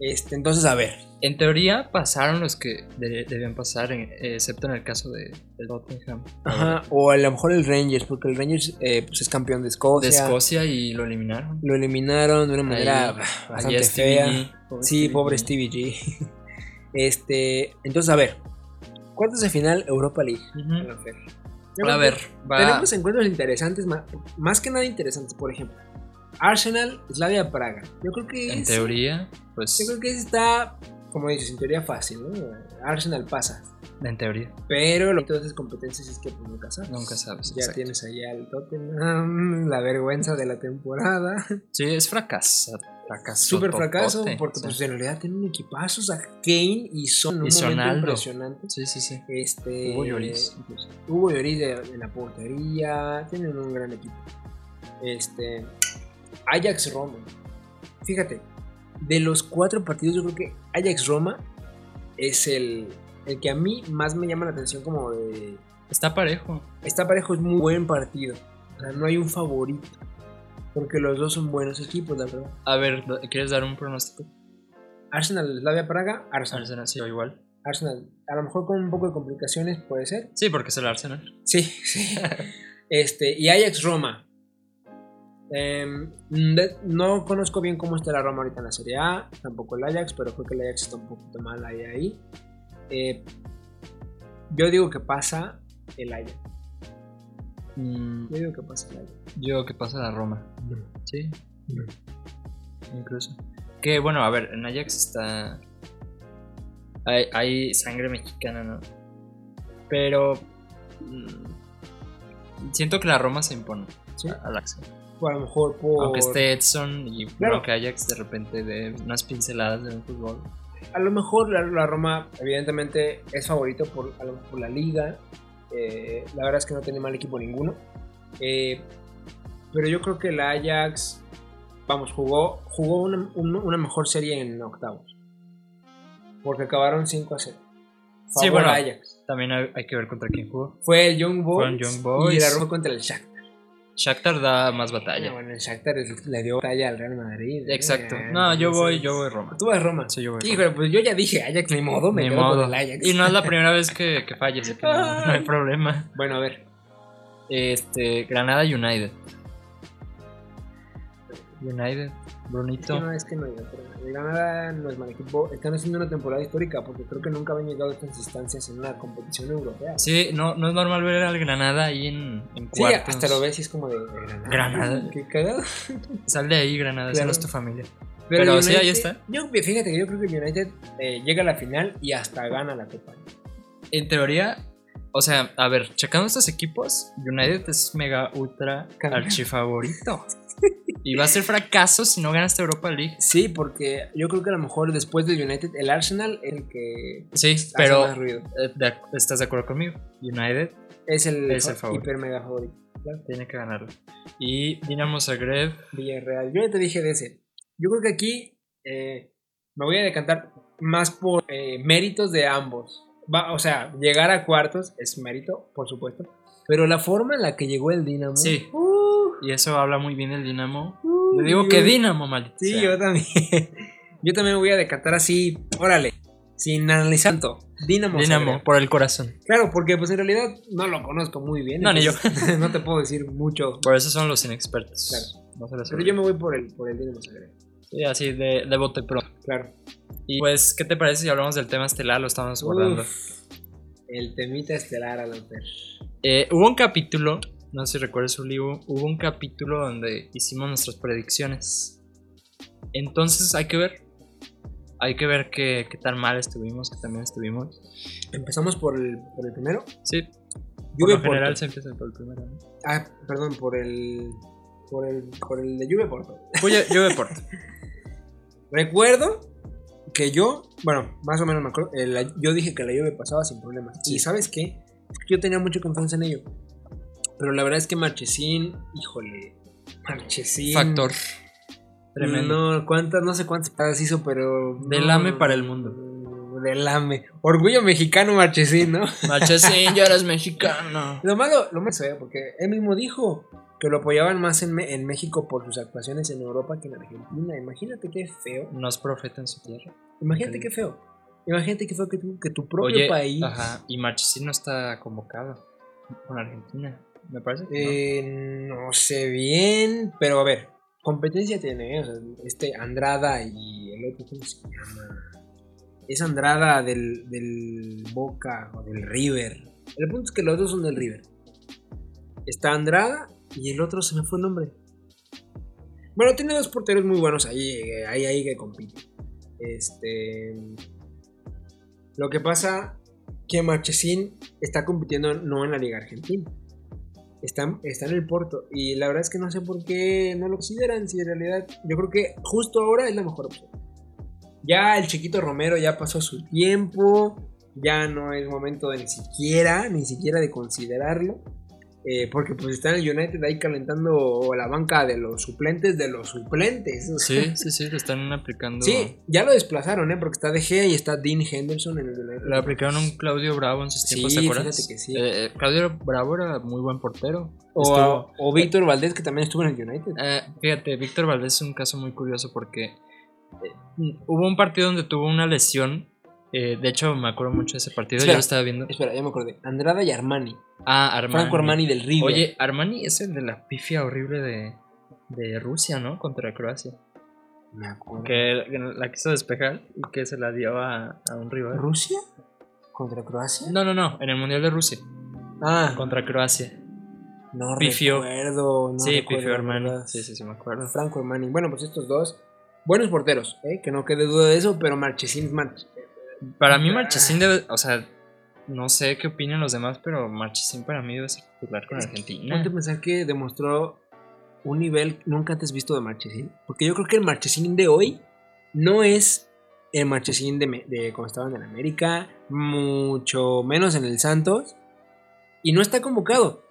Este, entonces, a ver. En teoría pasaron los que de- debían pasar, en- excepto en el caso de, de Tottenham. Ajá, o a lo mejor el Rangers, porque el Rangers eh, pues es campeón de De Escocia. Escocia y lo eliminaron. Lo eliminaron de una manera Ahí- ahí bastante Stevie fea. G. Pobre Sí, Stevie pobre. Stevie G. Este, entonces, a ver. Cuartos de final Europa League. Yo A ver, va. Tenemos encuentros interesantes, más que nada interesantes, por ejemplo. Arsenal, Slavia Praga. Yo creo que En es- teoría, pues. Yo creo que está, como dices, en teoría fácil, ¿no? Arsenal pasa. En teoría. Pero lo de todas esas competencias es que pues, nunca sabes. Nunca sabes. Ya exacto. tienes allá al Tottenham, la vergüenza de la temporada. Sí, es fracaso. Fracaso. Súper fracaso, porque sí. pues en realidad tienen un equipazo. O sea, Kane y Son. Un Y momento Sonaldo. impresionante. Sí, sí, sí. Este, Hugo Lloris. incluso. Hugo Lloris de, de la portería. Tienen un gran equipo. Este. Ajax Roma. Fíjate, de los cuatro partidos, yo creo que Ajax Roma es el, el que a mí más me llama la atención. Como de. Está parejo. Está parejo, es muy buen partido. O sea, no hay un favorito. Porque los dos son buenos equipos, la verdad. A ver, ¿quieres dar un pronóstico? Arsenal, Slavia Praga, Arsenal. Arsenal, sí, igual. Arsenal. A lo mejor con un poco de complicaciones puede ser. Sí, porque es el Arsenal. Sí, sí. este, y Ajax Roma. Em, no conozco bien cómo está la Roma ahorita en la Serie A, tampoco el Ajax, pero creo que el Ajax está un poquito mal ahí. ahí. Eh, yo digo que pasa el Ajax. Mm, Yo digo que pasa el Ajax. yo que pasa la Roma. Sí, incluso. Que bueno, a ver, en Ajax está. Hay, hay sangre mexicana, ¿no? Pero. mm, siento que la Roma se impone Sí. al Ajax. A lo mejor por. Aunque esté Edson y Claro. aunque Ajax de repente de unas pinceladas de un fútbol. A lo mejor la, la Roma, evidentemente, es favorito por, por la liga. Eh, la verdad es que no tiene mal equipo ninguno. Eh, pero yo creo que el Ajax, vamos, jugó, jugó una, un- una mejor serie en octavos. Porque acabaron 5 a 0. Sí, bueno. Ajax. También hay, hay que ver contra quién jugó. Fue el Young Boys, Fue el Young Boys. y la Roma contra el Shakhtar. Shakhtar da más Ah, batalla. bueno, el Shakhtar es- le dio batalla al Real Madrid. ¿eh? Exacto. No, yo voy, yo voy Roma. Tú vas Roma. Sí, yo voy. Híjole, pues yo ya dije Ajax, ni modo, me Ni quedo modo. con el Ajax. Y no es la primera vez que, que falles, que no, no hay problema. Bueno, a ver. Este, Granada United. United, Es Brunito. que no, es que no, pero el Granada no es mal equipo. Están haciendo una temporada histórica porque creo que nunca habían llegado a estas instancias en una competición europea. Sí, no, no es normal ver al Granada ahí en, en Sí, cuartos. hasta lo ves y es como de de Granada. Granada. Qué cagado. Sal de ahí, Granada, Claro. no es tu familia. Pero sí, ahí está. Yo, fíjate que yo creo que United eh, llega a la final y hasta gana la Copa. En teoría, o sea, a ver, checando estos equipos, United es mega ultra archifavorito. Y va a ser fracaso si no gana esta Europa League. Sí, porque yo creo que a lo mejor después del United, el Arsenal es el que Sí, hace pero más ruido. eh, ¿estás de acuerdo conmigo? United Es el, es el favorito. hiper mega favorito. Claro. tiene que ganarlo. Y Dinamo Zagreb, Villarreal. Yo ya te dije de ese. Yo creo que aquí eh, me voy a decantar más por eh, méritos de ambos. Va, o sea, llegar a cuartos es mérito, por supuesto. Pero la forma en la que llegó el Dinamo. Sí. uh, y eso habla muy bien del Dinamo. uh, Le digo yo- que Dinamo, maldito. Sí, sea. yo también. yo también me voy a decantar así, órale, sin analizar tanto. Dinamo. Dinamo, por el corazón. Claro, porque pues en realidad no lo conozco muy bien. No, ni yo. no te puedo decir mucho. Por eso son los inexpertos. Claro. No se Pero yo me voy por el, por el Dinamo Zagreb. Sí, así de, de bote pronto. Claro. Y pues, ¿qué te parece si hablamos del tema estelar? Lo estamos guardando. Uf, el temita estelar a Eh, hubo un capítulo, no sé si recuerdas, Uli, hubo, hubo un capítulo donde hicimos nuestras predicciones. Entonces hay que ver. Hay que ver qué, qué tan mal estuvimos, que también estuvimos. Empezamos por el, por el primero. Sí, por Juve lo general Porto. se empieza por el primero. ¿no? Ah, perdón, por el. Por el, por el de Juve Porto. Juve, Juve Porto. recuerdo que yo, bueno, más o menos me acuerdo, eh, la- yo dije que la Juve pasaba sin problemas. Y ¿sabes qué? Yo tenía mucha confianza en ello. Pero la verdad es que Marchesín, híjole, Marchesín. Factor. Tremendo. No, cuántas, no sé cuántas paradas hizo, pero. Del no, AME para el mundo. Del AME. Orgullo mexicano Marchesín, ¿no? Marchesín, ya eres mexicano. Lo malo, lo malo es feo, porque él mismo dijo que lo apoyaban más en, México por sus actuaciones en Europa que en Argentina. Imagínate qué feo. No es profeta en su tierra. Imagínate qué feo. Imagínate qué feo que tu, que tu propio Oye, país. ajá, y Marchesín no está convocado con Argentina. Me parece eh, no sé bien, pero a ver, competencia tiene, ¿eh? O este Andrada y el otro, ¿cómo se llama? Es Andrada del, del Boca o del River. El punto es que los dos son del River. Está Andrada y el otro se me fue el nombre. Bueno, tiene dos porteros muy buenos ahí, eh, ahí, ahí que compiten. Este. Lo que pasa que Marchesín está compitiendo no en la Liga Argentina. Está, está en el Porto. Y la verdad es que no sé por qué no lo consideran. Si en realidad yo creo que justo ahora es la mejor opción. Ya el chiquito Romero ya pasó su tiempo. Ya no es momento de ni siquiera, ni siquiera de considerarlo. Eh, porque pues está en el United ahí calentando la banca de los suplentes de los suplentes. O sea, Sí, sí, sí, lo están aplicando. Sí, ya lo desplazaron, ¿eh? Porque está De Gea y está Dean Henderson en el United. Le aplicaron un Claudio Bravo en sus Sí, tiempos, ¿te acuerdas? fíjate que sí. Eh, eh, Claudio Bravo era muy buen portero. O, Estuvo- o Víctor Valdés, que también estuvo en el United. Eh, fíjate, Víctor Valdés es un caso muy curioso porque eh, hubo un partido donde tuvo una lesión. Eh, de hecho, me acuerdo mucho de ese partido. Espera. Yo lo estaba viendo. Espera, ya me acordé. Andrada y Armani. Ah, Armani. Franco Armani del River. Oye, Armani es el de la pifia horrible de, de Rusia, ¿no? Contra Croacia. me acuerdo. Que la quiso despejar y que se la dio a, a un rival. ¿Rusia? ¿Contra Croacia? No, no, no. En el Mundial de Rusia. Ah, Contra Croacia. no pifió. recuerdo. No sí, recuerdo, pifió Armani. Sí, sí, sí, me acuerdo. Franco Armani. Bueno, pues estos dos. Buenos porteros, ¿eh? Que no quede duda de eso, pero Marchesín es March. Para mí Ah. Marchesín debe, o sea, no sé qué opinan los demás, pero Marchesín para mí debe ser titular con Argentina. Ponte a pensar que demostró un nivel nunca antes visto de Marchesín. Porque yo creo que el Marchesín de hoy no es el Marchesín de, de cuando estaba en América, mucho menos en el Santos. Y no está convocado.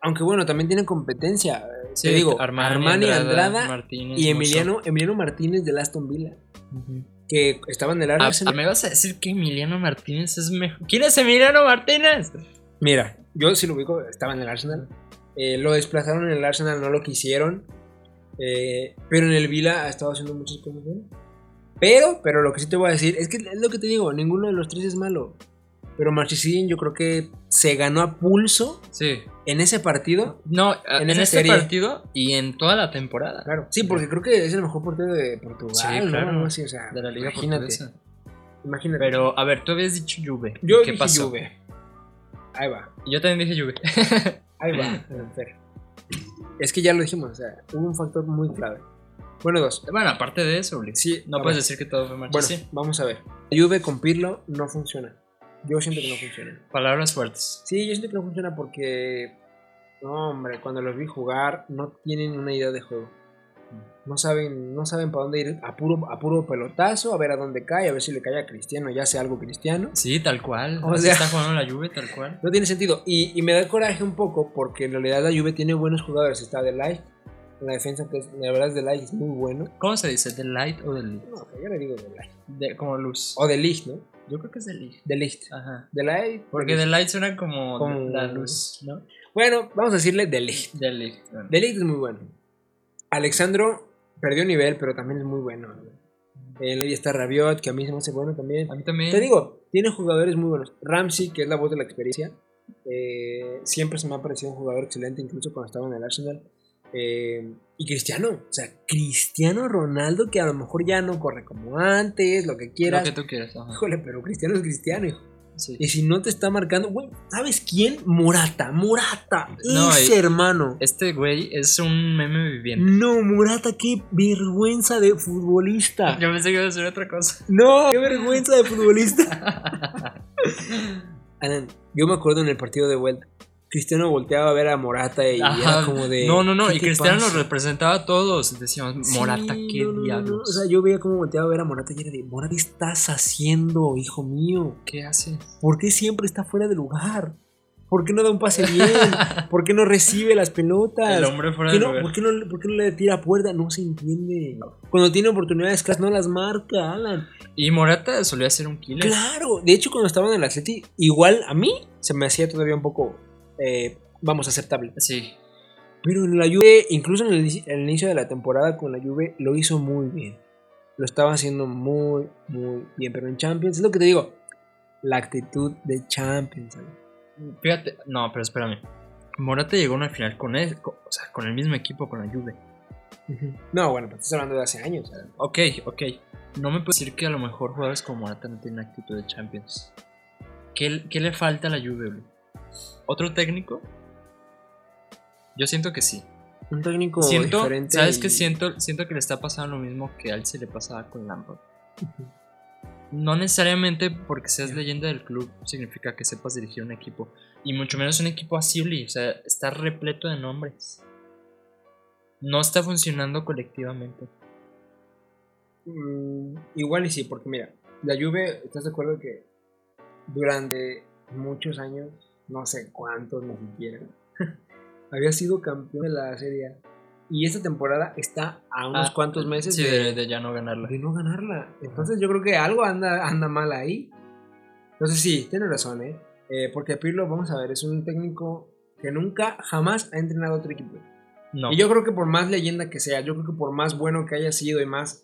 Aunque bueno, también tiene competencia. Sí, Te digo, Armani, Armani, Andrada, Andrada, Martínez, y. Emiliano, Emiliano Martínez del Aston Villa. Ujú. Que estaba en el Ah, Arsenal. ¿Me vas a decir que Emiliano Martínez es mejor? ¿Quién es Emiliano Martínez? Mira, yo sí lo ubico, estaba en el Arsenal. Eh, lo desplazaron en el Arsenal, no lo quisieron. Eh, pero en el Vila ha estado haciendo muchas cosas buenas. Pero, pero lo que sí te voy a decir es que es lo que te digo, ninguno de los tres es malo. Pero Marchesín yo creo que se ganó a pulso Sí. en ese partido. No, En en, esa este serie. partido y en toda la temporada. Claro. Sí, porque creo que es el mejor portero de Portugal. Sí, ¿no? claro. Algo así, o sea, De la Liga imagínate, Portuguesa. Imagínate. Pero, a ver, tú habías dicho Juve. yo ¿Qué dije pasó? Juve. Ahí va. Yo también dije Juve. Ahí va. Es que ya lo dijimos, o sea, hubo un factor muy clave. Bueno, dos. bueno, aparte de eso, Sí, no puedes ver. decir que todo fue Bueno, Marchesín. vamos a ver. Juve con Pirlo no funciona. Yo siento que no funciona. Palabras fuertes. Sí, yo siento que no funciona porque. No, hombre, cuando los vi jugar, no tienen una idea de juego. No saben, no saben para dónde ir a puro, a puro pelotazo, a ver a dónde cae, a ver si le cae a Cristiano, ya sea algo Cristiano. Sí, tal cual. O sea- está jugando la Juve, tal cual. No tiene sentido. Y, y me da coraje un poco porque en realidad la Juve tiene buenos jugadores. Está De Light, en la defensa, que es, la verdad es De Light es muy bueno. ¿Cómo se dice? ¿De light o del No, yo le digo De Light. de, como luz? O De Licht, ¿no? Yo creo que es de light. De Licht. Ajá. De Light. Porque de Licht. light suena como, Como- la luz, ¿no? Bueno, vamos a decirle De Licht. De light. bueno. De Ligt es muy bueno. Alexandro perdió nivel, pero también es muy bueno. En ahí está Rabiot, que a mí se me hace bueno también. A mí también. Te digo, tiene jugadores muy buenos. Ramsey, que es la voz de la experiencia, eh, siempre se me ha parecido un jugador excelente, incluso cuando estaba en el Arsenal. Eh, y Cristiano, o sea, Cristiano Ronaldo, que a lo mejor ya no corre como antes, lo que Lo quieras. que tú quieras. ajá. Híjole, pero Cristiano es Cristiano, hijo. Sí. Y si no te está marcando, güey, ¿sabes quién? Morata, Morata, No, ese hermano. Este güey es un meme viviente. No, Morata, qué vergüenza de futbolista. Yo pensé que iba a decir otra cosa. No, qué vergüenza de futbolista. Alan, yo me acuerdo en el partido de vuelta. Cristiano volteaba a ver a Morata y Ajá. era como de. no, no, no. ¿qué Y Cristiano pasa? nos representaba a todos. Decíamos, Sí, Morata, qué no, no, no, no. diablos. O sea, yo veía cómo volteaba a ver a Morata y era de, Morata, ¿qué estás haciendo, hijo mío? ¿Qué hace? ¿Por qué siempre está fuera de lugar? ¿Por qué no da un pase bien? ¿Por qué no recibe las pelotas? El hombre fuera ¿Por qué, de lugar. por, qué no, por qué no le tira a puerta? No se entiende. Cuando tiene oportunidades claras no las marca, Alan. Y Morata solía ser un killer. Claro, de hecho cuando estaba en el Atleti, igual a mí se me hacía todavía un poco, eh, vamos, aceptable. Sí. Pero en la Juve, incluso en el, en el inicio de la temporada con la Juve, lo hizo muy bien. Lo estaba haciendo muy, muy bien. Pero en Champions, es lo que te digo, la actitud de Champions. Fíjate, no, pero espérame. Morata llegó a una final con co- o sea, con el mismo equipo, con la Juve. No, bueno, pero estás hablando de hace años. Ok, ok. No me puedes decir que a lo mejor jugadores como Morata no tienen actitud de Champions. ¿Qué, qué le falta a la Juve, bro? ¿Otro técnico? Yo siento que sí. Un técnico Siento, diferente. ¿sabes y- qué? Siento, siento que le está pasando lo mismo que a él se le pasaba con Lampard. No necesariamente porque seas leyenda del club significa que sepas dirigir un equipo. Y mucho menos un equipo así. O sea, está repleto de nombres. No está funcionando colectivamente. Mm, igual y sí, porque mira, la Juve, ¿estás de acuerdo que durante muchos años, no sé cuántos ni siquiera, había sido campeón de la Serie A? Y esta temporada está a unos Ah, cuantos meses Sí, de, ya no ganarla. de no ganarla. Entonces yo creo que algo anda, anda mal ahí. Entonces sí, tiene razón, ¿eh? Eh, porque Pirlo, vamos a ver, es un técnico que nunca, jamás ha entrenado a otro equipo. No. Y yo creo que por más leyenda que sea, yo creo que por más bueno que haya sido y más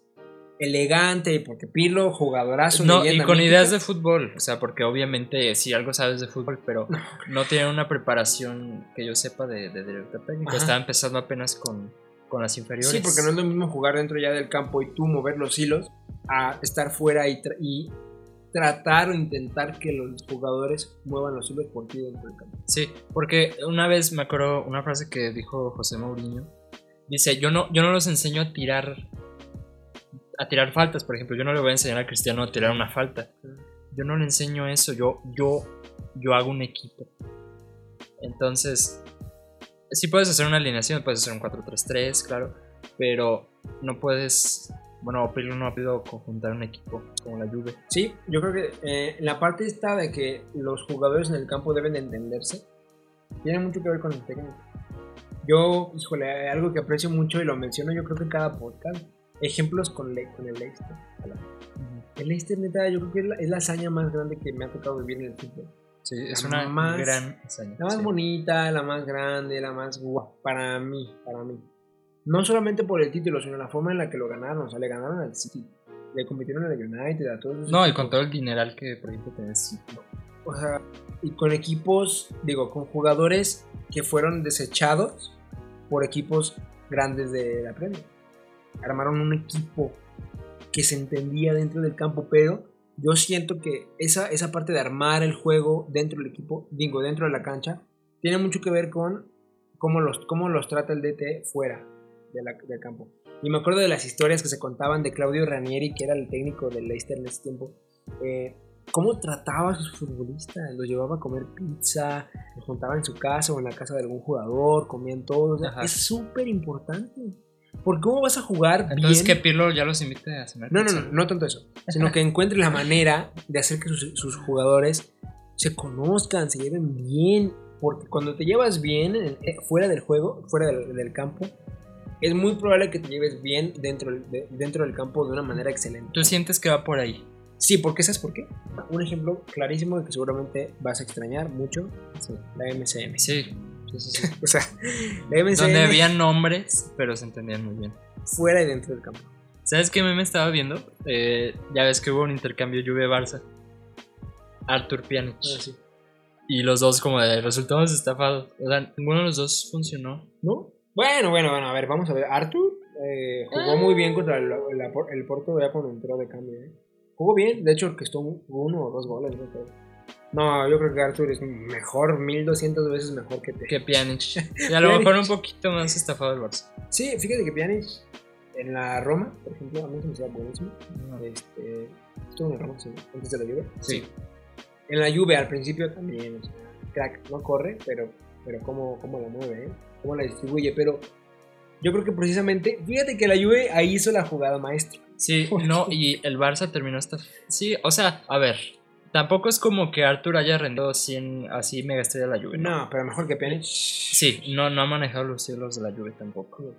elegante, y porque Pirlo, jugadorazo, No, y con mítica, ideas de fútbol. O sea, porque obviamente sí algo sabes de fútbol, pero no tienen una preparación que yo sepa de, de director técnico. Ajá. Estaba empezando apenas con, con las inferiores. Sí, porque no es lo mismo jugar dentro ya del campo y tú mover los hilos a estar fuera y, tra- y tratar o intentar que los jugadores muevan los hilos por ti dentro del campo. Sí, porque una vez me acuerdo una frase que dijo José Mourinho. Dice, yo no, yo no los enseño a tirar a tirar faltas, por ejemplo. Yo no le voy a enseñar a Cristiano a tirar una falta. Yo no le enseño eso, yo, yo, yo hago un equipo. Entonces, sí puedes hacer una alineación, puedes hacer un 4-3-3, claro, pero no puedes, bueno, Pirlo no ha podido conjuntar un equipo como la Juve. Sí, yo creo que eh, la parte esta de que los jugadores en el campo deben de entenderse tiene mucho que ver con el técnico. Yo, híjole, algo que aprecio mucho y lo menciono yo creo que cada podcast, ejemplos con, Le- con el Leicester. El Leicester, neta, yo creo que es la, es la hazaña más grande que me ha tocado vivir en el fútbol. Sí, es La una más- gran hazaña. La más sí. bonita, la más grande, la más guapa. Para mí, para mí. No solamente por el título, sino la forma en la que lo ganaron. O sea, le ganaron al City. Le compitieron al United, a todos No, y equipos. con todo el dineral que, por ejemplo, tenés. O sea, y con equipos, digo, con jugadores que fueron desechados por equipos grandes de la Premier. Armaron un equipo que se entendía dentro del campo, pero yo siento que esa, esa parte de armar el juego dentro del equipo, digo, dentro de la cancha, tiene mucho que ver con cómo los, cómo los trata el DT fuera de la- del campo. Y me acuerdo de las historias que se contaban de Claudio Ranieri, que era el técnico del Leicester en ese tiempo. eh, cómo trataba a sus futbolistas, los llevaba a comer pizza, los juntaba en su casa o en la casa de algún jugador, comían todos. o sea, Ajá. es súper importante. Porque cómo vas a jugar Entonces, bien. que Pirlo ya los invite a cenar. No, no, no, no tanto eso. Sino que encuentre la manera de hacer que sus, sus jugadores se conozcan, se lleven bien. Porque cuando te llevas bien en- eh, fuera del juego, fuera del, del campo, es muy probable que te lleves bien dentro, del- de- dentro del campo de una manera excelente. Tú sientes que va por ahí. Sí, porque ¿sabes por qué? Un ejemplo clarísimo de que seguramente vas a extrañar mucho, la MCM. Sí. Sí. O sea, la Donde había nombres, pero se entendían muy bien. fuera y dentro del campo. ¿Sabes qué meme estaba viendo? Eh, ya ves que hubo un intercambio Juve-Barça. Artur Pjanic. Ah, sí. Y los dos como de resultados estafados. O sea, ninguno de los dos funcionó. ¿No? Bueno, bueno, bueno, a ver, vamos a ver. Arthur eh, jugó muy bien contra el, el, el Porto ya cuando entró de cambio. ¿eh? Jugó bien, de hecho, que estuvo uno o dos goles. ¿no? No, yo creo que Arthur es mejor, 1200 veces mejor que te. Que Pjanic. Y a lo mejor un poquito más estafado el Barça. Sí, fíjate que Pjanic en la Roma, por ejemplo, a mí se me hacía buenísimo. No. Este, estuvo en la Roma, sí, antes de la Juve. Sí. En la Juve al principio también, o sea, crack, no corre, pero pero cómo, cómo la mueve, ¿eh? cómo la distribuye. Pero yo creo que precisamente, fíjate que la Juve ahí hizo la jugada maestra. Sí, no, y el Barça terminó hasta... Sí, o sea, a ver, tampoco es como que Arthur haya rendido 100 así mega estrella de la Juve. No, pero mejor que Pjanic. Sí, no, no ha manejado los cielos de la Juve tampoco.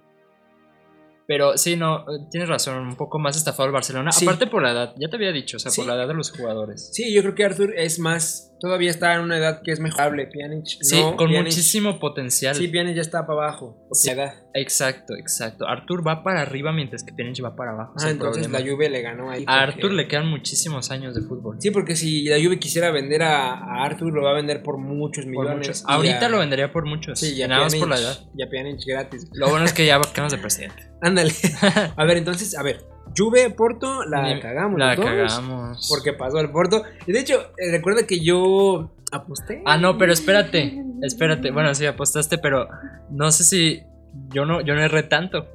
Pero sí, no, tienes razón, un poco más estafado el Barcelona. Sí. Aparte por la edad, ya te había dicho, o sea, Sí. por la edad de los jugadores. Sí, yo creo que Arthur es más, todavía está en una edad que es mejorable. Pjanic, Sí, no, con Pjanic- muchísimo potencial. Sí, Pjanic ya está para abajo. por Sí. edad. Exacto, exacto. Arthur va para arriba mientras que Pjanic va para abajo. Ah, entonces problema. la Juve le ganó ahí. A porque- Arthur le quedan muchísimos años de fútbol. Sí, porque si la Juve quisiera vender a, a Arthur, lo va a vender por muchos por millones. muchos. y Ahorita lo vendería por muchos. Sí, ya nada más por la edad. Ya Pjanic gratis. Lo bueno es que ya vamos de presidente. Ándale. a ver, entonces, a ver. Juve, Porto, la cagamos. La los dos, cagamos. Porque pasó el Porto. Y de hecho, eh, recuerda que yo aposté. Ah, no, pero espérate. Espérate. Bueno, sí, apostaste, pero no sé si. Yo no, yo no erré tanto.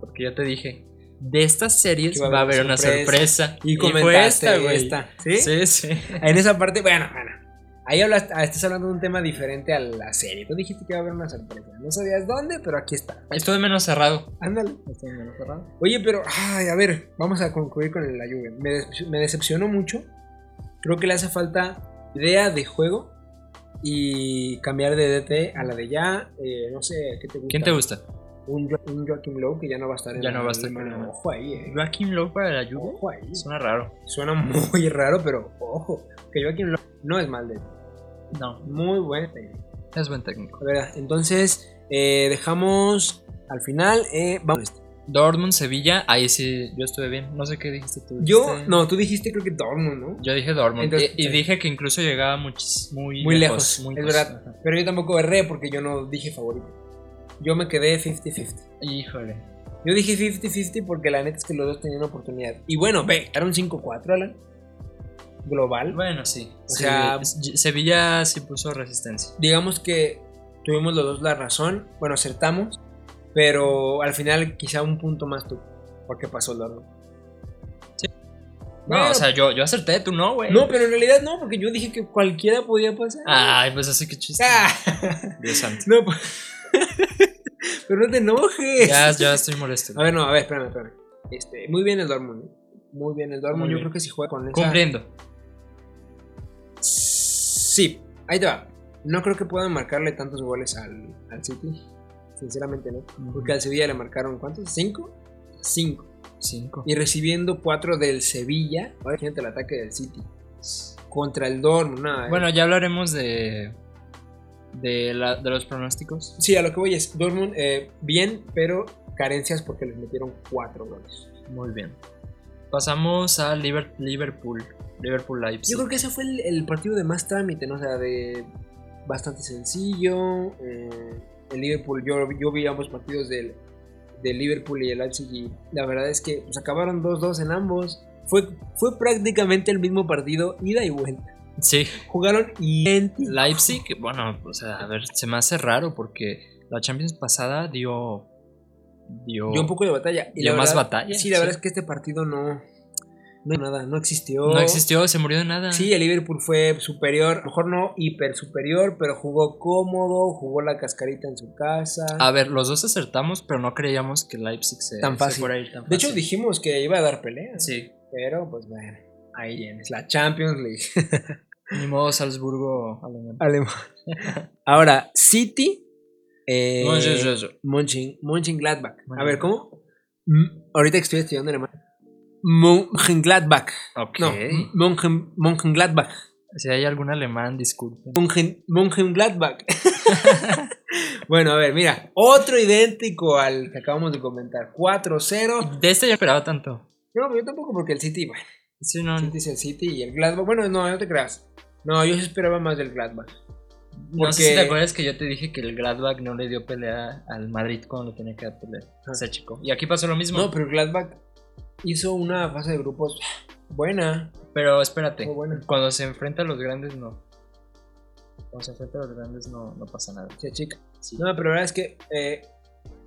Porque yo te dije. De estas series va a haber una sorpresa. Y fue comentaste esta, güey. esta, ¿sí? Sí, sí. En esa parte, bueno, bueno. Ahí hablas, ah, estás hablando de un tema diferente a la serie. Tú dijiste que iba a haber una sorpresa. No sabías dónde, pero aquí está. Estuve menos cerrado. Ándale. Estuve menos cerrado. Oye, pero, ay, a ver, vamos a concluir con la Juve. Me, decep- me decepcionó mucho. Creo que le hace falta idea de juego y cambiar de DT a la de ya. eh, no sé, ¿qué te gusta? ¿Quién te gusta? Un, Jo- un Joaquim Lowe que ya no va a estar en Ya la no va a estar con la- Ojo ahí, eh. Joaquín Lowe para la Juve. Ojo ahí. Suena raro. Suena muy raro, pero ojo. Que Joaquim Lowe no es mal de No, Muy buen técnico. es buen técnico. Entonces eh, dejamos al final. Eh, vamos. Dortmund, Sevilla, ahí sí, yo estuve bien. No sé qué dijiste tú. Yo, dijiste- no, tú dijiste creo que Dortmund, ¿no? Yo dije Dortmund. Entonces, y, y dije que incluso llegaba muchis- muy, Muy lejos, muy es lejos. verdad. Ajá. Pero yo tampoco erré porque yo no dije favorito. Yo me quedé 50-50. Híjole. Yo dije 50-50 porque la neta es que los dos tenían oportunidad. Y bueno, ve, era un 5-4, Alan. Global. Bueno, sí. O Sí, sea- Sevilla sí puso resistencia. Digamos que tuvimos los dos la razón. Bueno, acertamos. Pero al final quizá un punto más tú. Porque pasó el Dortmund. No, Bueno, o sea, yo, yo acerté, tú no, güey. No, pero en realidad no, porque yo dije que cualquiera podía pasar. Ay, pues así que chiste. Ah. Dios santo. No, pues. pero no te enojes. Ya, ya estoy molesto. A ver, no, a ver, espérame, espérame. Este, muy bien el Dortmund. ¿eh? Muy bien el Dortmund. Muy Yo bien. creo que si juega con esa. Cumpliendo. Sí, ahí te va. No creo que puedan marcarle tantos goles al, al City. Sinceramente no. Porque al Sevilla le marcaron ¿cuántos? ¿Cinco? Cinco. Cinco. Y recibiendo cuatro del Sevilla. Ahora imagínate el ataque del City. Contra el Dortmund. nada, eh. Bueno, ya hablaremos de. De, la, de los pronósticos. Sí, a lo que voy es Dortmund eh, bien, pero carencias porque les metieron cuatro goles. Muy bien. Pasamos a Liverpool. Liverpool Leipzig. Yo creo que ese fue el, el partido de más trámite, ¿no? O sea, de bastante sencillo. eh, el Liverpool, yo, yo vi ambos partidos del, del Liverpool y el Leipzig y la verdad es que pues, acabaron 2-2 en ambos. Fue, fue prácticamente el mismo partido, ida y vuelta. Sí. Jugaron idénticos. Leipzig, bueno, o sea, a ver, se me hace raro porque la Champions pasada dio. Dio, Dio un poco de batalla. Y dio la más batalla. Sí, la verdad es que este partido no. No nada, no existió. No existió, se murió de nada. Sí, el Liverpool fue superior, a lo mejor no hiper superior, pero jugó cómodo, jugó la cascarita en su casa. A ver, los dos acertamos, pero no creíamos que Leipzig se, Tan se fácil. fuera a ir tan de hecho, fácil. dijimos que iba a dar pelea. Sí. Pero, pues bueno, ahí tienes, la Champions League. Ni modo Salzburgo alemán. Alemán. Ahora, City. Eh, No, yo, yo, yo. Mönchen- Mönchengladbach. A ver, ¿cómo? Mm, ahorita que estoy estudiando alemán. Mönchengladbach. Ok. No, Mönchen- Mönchengladbach. Si hay algún alemán, disculpen. Mongen, Mönchengladbach. bueno, a ver, mira. Otro idéntico al que acabamos de comentar. 4-0. De este yo esperaba tanto. No, pero yo tampoco porque el City, bueno. Sí, no. El City es el City y el Gladbach. Bueno, no, no te creas. No, yo esperaba más del Gladbach. No sé si te porque- acuerdas que yo te dije que el Gladbach no le dio pelea al Madrid cuando le tenía que dar pelea. Ah. Ese chico. Y aquí pasó lo mismo. No, pero el Gladbach hizo una fase de grupos buena. Pero espérate. Buena. Cuando se enfrenta a los grandes, no. Cuando se enfrenta a los grandes, no, no pasa nada. Se chica. Sí. No, pero la verdad es que eh,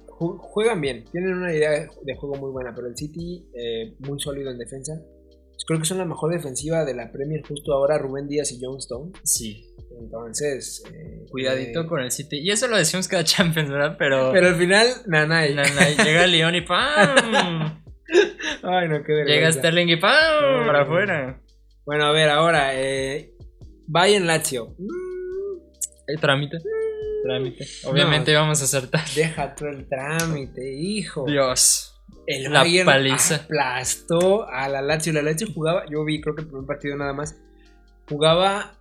ju- juegan bien. Tienen una idea de juego muy buena. Pero el City, eh, muy sólido en defensa. Creo que son la mejor defensiva de la Premier justo ahora, Rubén Díaz y John Stone. Sí. Entonces, eh, Cuidadito eh, con el City. Y eso lo decimos cada Champions, ¿verdad? Pero. Pero al final, nanay. na- na- llega León y ¡pam! Ay, no, qué vergüenza. llega Sterling y ¡pam! No. Para afuera. Bueno, a ver, ahora, eh, Bayern Lazio. El trámite. Trámite. Obviamente vamos a acertar. Deja todo el trámite, hijo. Dios. El La Bayern paliza. aplastó a la Lazio. La Lazio jugaba, yo vi, creo que el primer partido nada más. Jugaba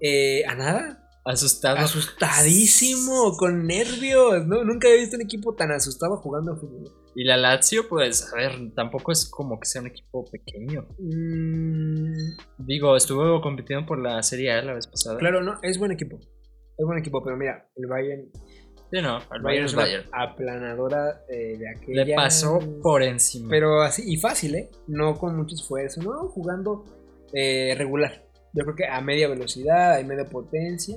eh, a nada. Asustado. Asustadísimo, con nervios. ¿no? Nunca había visto un equipo tan asustado jugando fútbol. Y la Lazio, pues, a ver, tampoco es como que sea un equipo pequeño. Mm, Digo, estuvo compitiendo por la Serie A la vez pasada. claro, no, es buen equipo. Es buen equipo, pero mira, el Bayern, Sí, no, el Bayern es es una Bayern. aplanadora eh, de aquella. Le pasó por encima. Pero así, y fácil, ¿eh? No con mucho esfuerzo, ¿no? Jugando eh, regular. Yo creo que a media velocidad, a media potencia.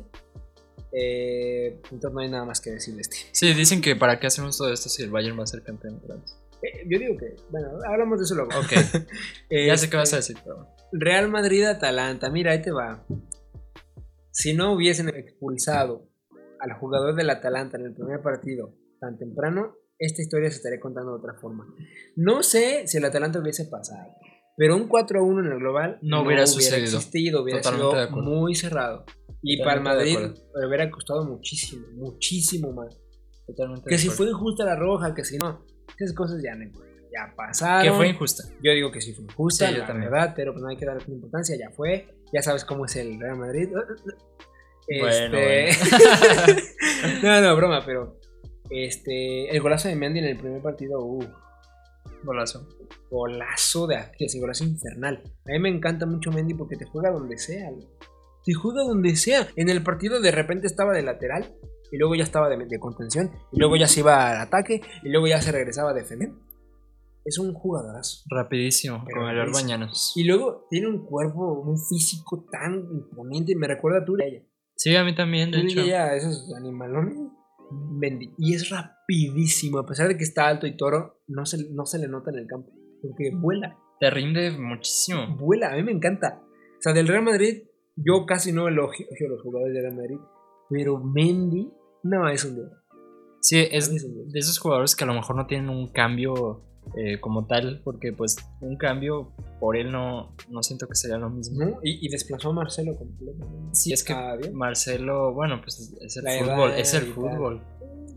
Eh, entonces no hay nada más que decir de este. Sí, dicen que para qué hacemos todo esto si el Bayern va a ser campeón. Eh, yo digo que, bueno, hablamos de eso luego. Ok, ya sé qué vas a Este, decir, pero. Real Madrid-Atalanta, mira, ahí te va. Si no hubiesen expulsado al jugador del Atalanta en el primer partido tan temprano, esta historia se estaría contando de otra forma. No sé si el Atalanta hubiese pasado, pero un 4-1 en el global No hubiera sucedido. existido, hubiera Totalmente sido muy cerrado. Y Totalmente para el Madrid le hubiera costado muchísimo, muchísimo más. Totalmente Que si fue injusta la roja, que si no, esas cosas ya, no- ya pasaron. Que fue injusta. Yo digo que sí fue injusta, Sí, yo la también. verdad, pero pues no hay que darle importancia, ya fue. Ya sabes cómo es el Real Madrid. Bueno, Este- no, no, broma, pero este el golazo de Mendy en el primer partido, uh, Golazo. golazo de aquel, golazo infernal. A mí me encanta mucho Mendy porque te juega donde sea. güey. Te juega donde sea. En el partido de repente estaba de lateral y luego ya estaba de, de contención y luego ya se iba al ataque y luego ya se regresaba a defender. Es un jugadorazo. Rapidísimo, como el rapidísimo. Bañanos. Y luego tiene un cuerpo, un físico tan imponente. Me recuerda a Turella. Sí, a mí también, de hecho. Turella, esos animalones. Bendi- Y es rapidísimo. A pesar de que está alto y toro, no se, no se le nota en el campo. Porque vuela, Te rinde muchísimo. vuela. A mí me encanta. O sea, del Real Madrid, yo casi no elogio a los jugadores del Real Madrid. Pero Mendy, no, es un dios. Sí, es gusta. de esos jugadores que a lo mejor no tienen un cambio eh, como tal, porque pues un cambio por él no, no siento que sería lo mismo. ¿no? Y, y desplazó a Marcelo completamente. Sí, es que Ah, bien. Marcelo, bueno, pues es el La fútbol, edad es el fútbol.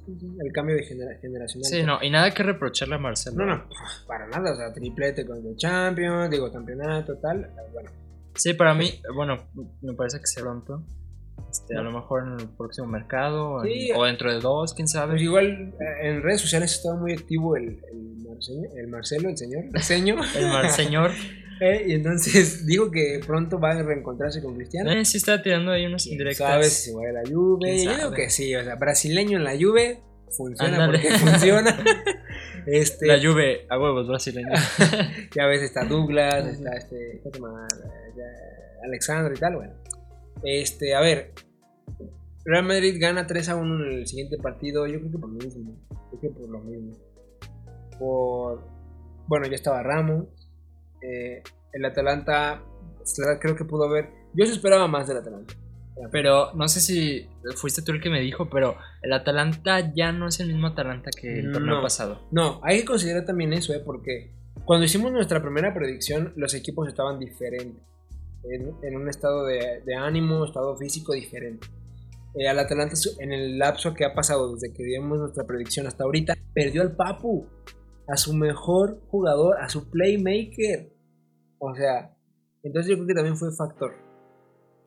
El cambio de genera- generacional. Sí, no, y nada que reprocharle a Marcelo. No, no, para nada, o sea, triplete con el Champions, digo, campeonato, tal, bueno. Sí, para mí, bueno, me parece que sea pronto. Este, a lo mejor en el próximo mercado Sí. en- o dentro de dos, quién Pues sabe. igual eh, en redes sociales estaba muy activo el, el, El Marcelo, el señor, el señor, El eh, y entonces digo que pronto va a reencontrarse con Cristiano. eh, sí está tirando ahí unas ¿Quién indirectas. sabe si va a la Juve? ¿Quién Yo digo que sí, o sea, brasileño en la Juve funciona porque funciona. este, La Juve, a huevos brasileños. Ya ves, está Douglas, está este. ¿Cómo se llama? Ya, Alexandre y tal, bueno. Este, a ver. Real Madrid gana 3 a 1 en el siguiente partido. Yo creo que por lo mismo. Yo creo que por lo mismo. Por. Bueno, ya estaba Ramos. eh, el Atalanta. pues, Creo que pudo haber. Yo sí esperaba más del Atalanta. Pero no sé si fuiste tú el que me dijo, pero el Atalanta ya no es el mismo Atalanta que el torneo No. pasado. No, hay que considerar también eso, ¿eh? Porque cuando hicimos nuestra primera predicción, los equipos estaban diferentes. En, en un estado de, de ánimo, estado físico diferente. Eh, al Atalanta, en el lapso que ha pasado desde que dimos nuestra predicción hasta ahorita, perdió al Papu, a su mejor jugador, a su playmaker. O sea, entonces yo creo que también fue factor.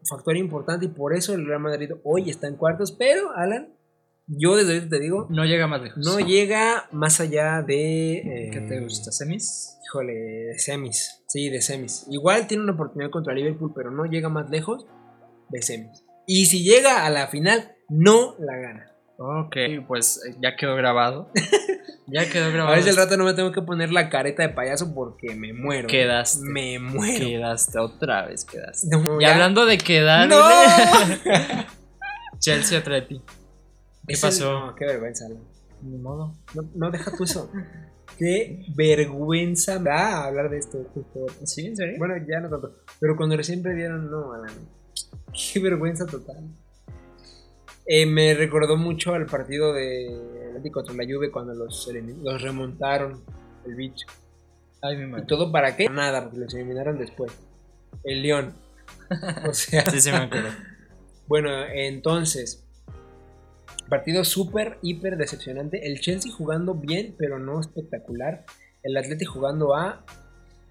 Factor importante y por eso el Real Madrid hoy está en cuartos. Pero, Alan, yo desde ahorita te digo, No llega más lejos. no llega más allá de. eh, ¿Qué te gusta? ¿Semis? Híjole, de semis. Sí, de semis. Igual tiene una oportunidad contra Liverpool, pero no llega más lejos de semis. Y si llega a la final, no la gana. Ok, pues eh, ya quedó grabado. ya quedó A grabado. ver si al rato no me tengo que poner la careta de payaso porque me muero. Quedaste. Me muero. Quedaste otra vez, quedaste. No, Y ya- hablando de quedar, ¡No! Chelsea Atleti. ¿Qué Es el- pasó? no, qué vergüenza. Ni modo. No, no deja tú eso. qué vergüenza me da hablar de esto. justo. ¿Sí? ¿En serio? Bueno, ya no tanto. Pero cuando recién perdieron, no, Alan. Qué vergüenza total. Eh, me recordó mucho al partido de Atlético contra la Juve cuando los, remontaron el bicho. Ay, mi ¿Y madre. todo para qué? Nada, porque los eliminaron después. El León. O sea, Sí, sí me acuerdo. bueno, entonces. Partido súper, hiper decepcionante. El Chelsea jugando bien, pero no espectacular. El Atlético jugando a.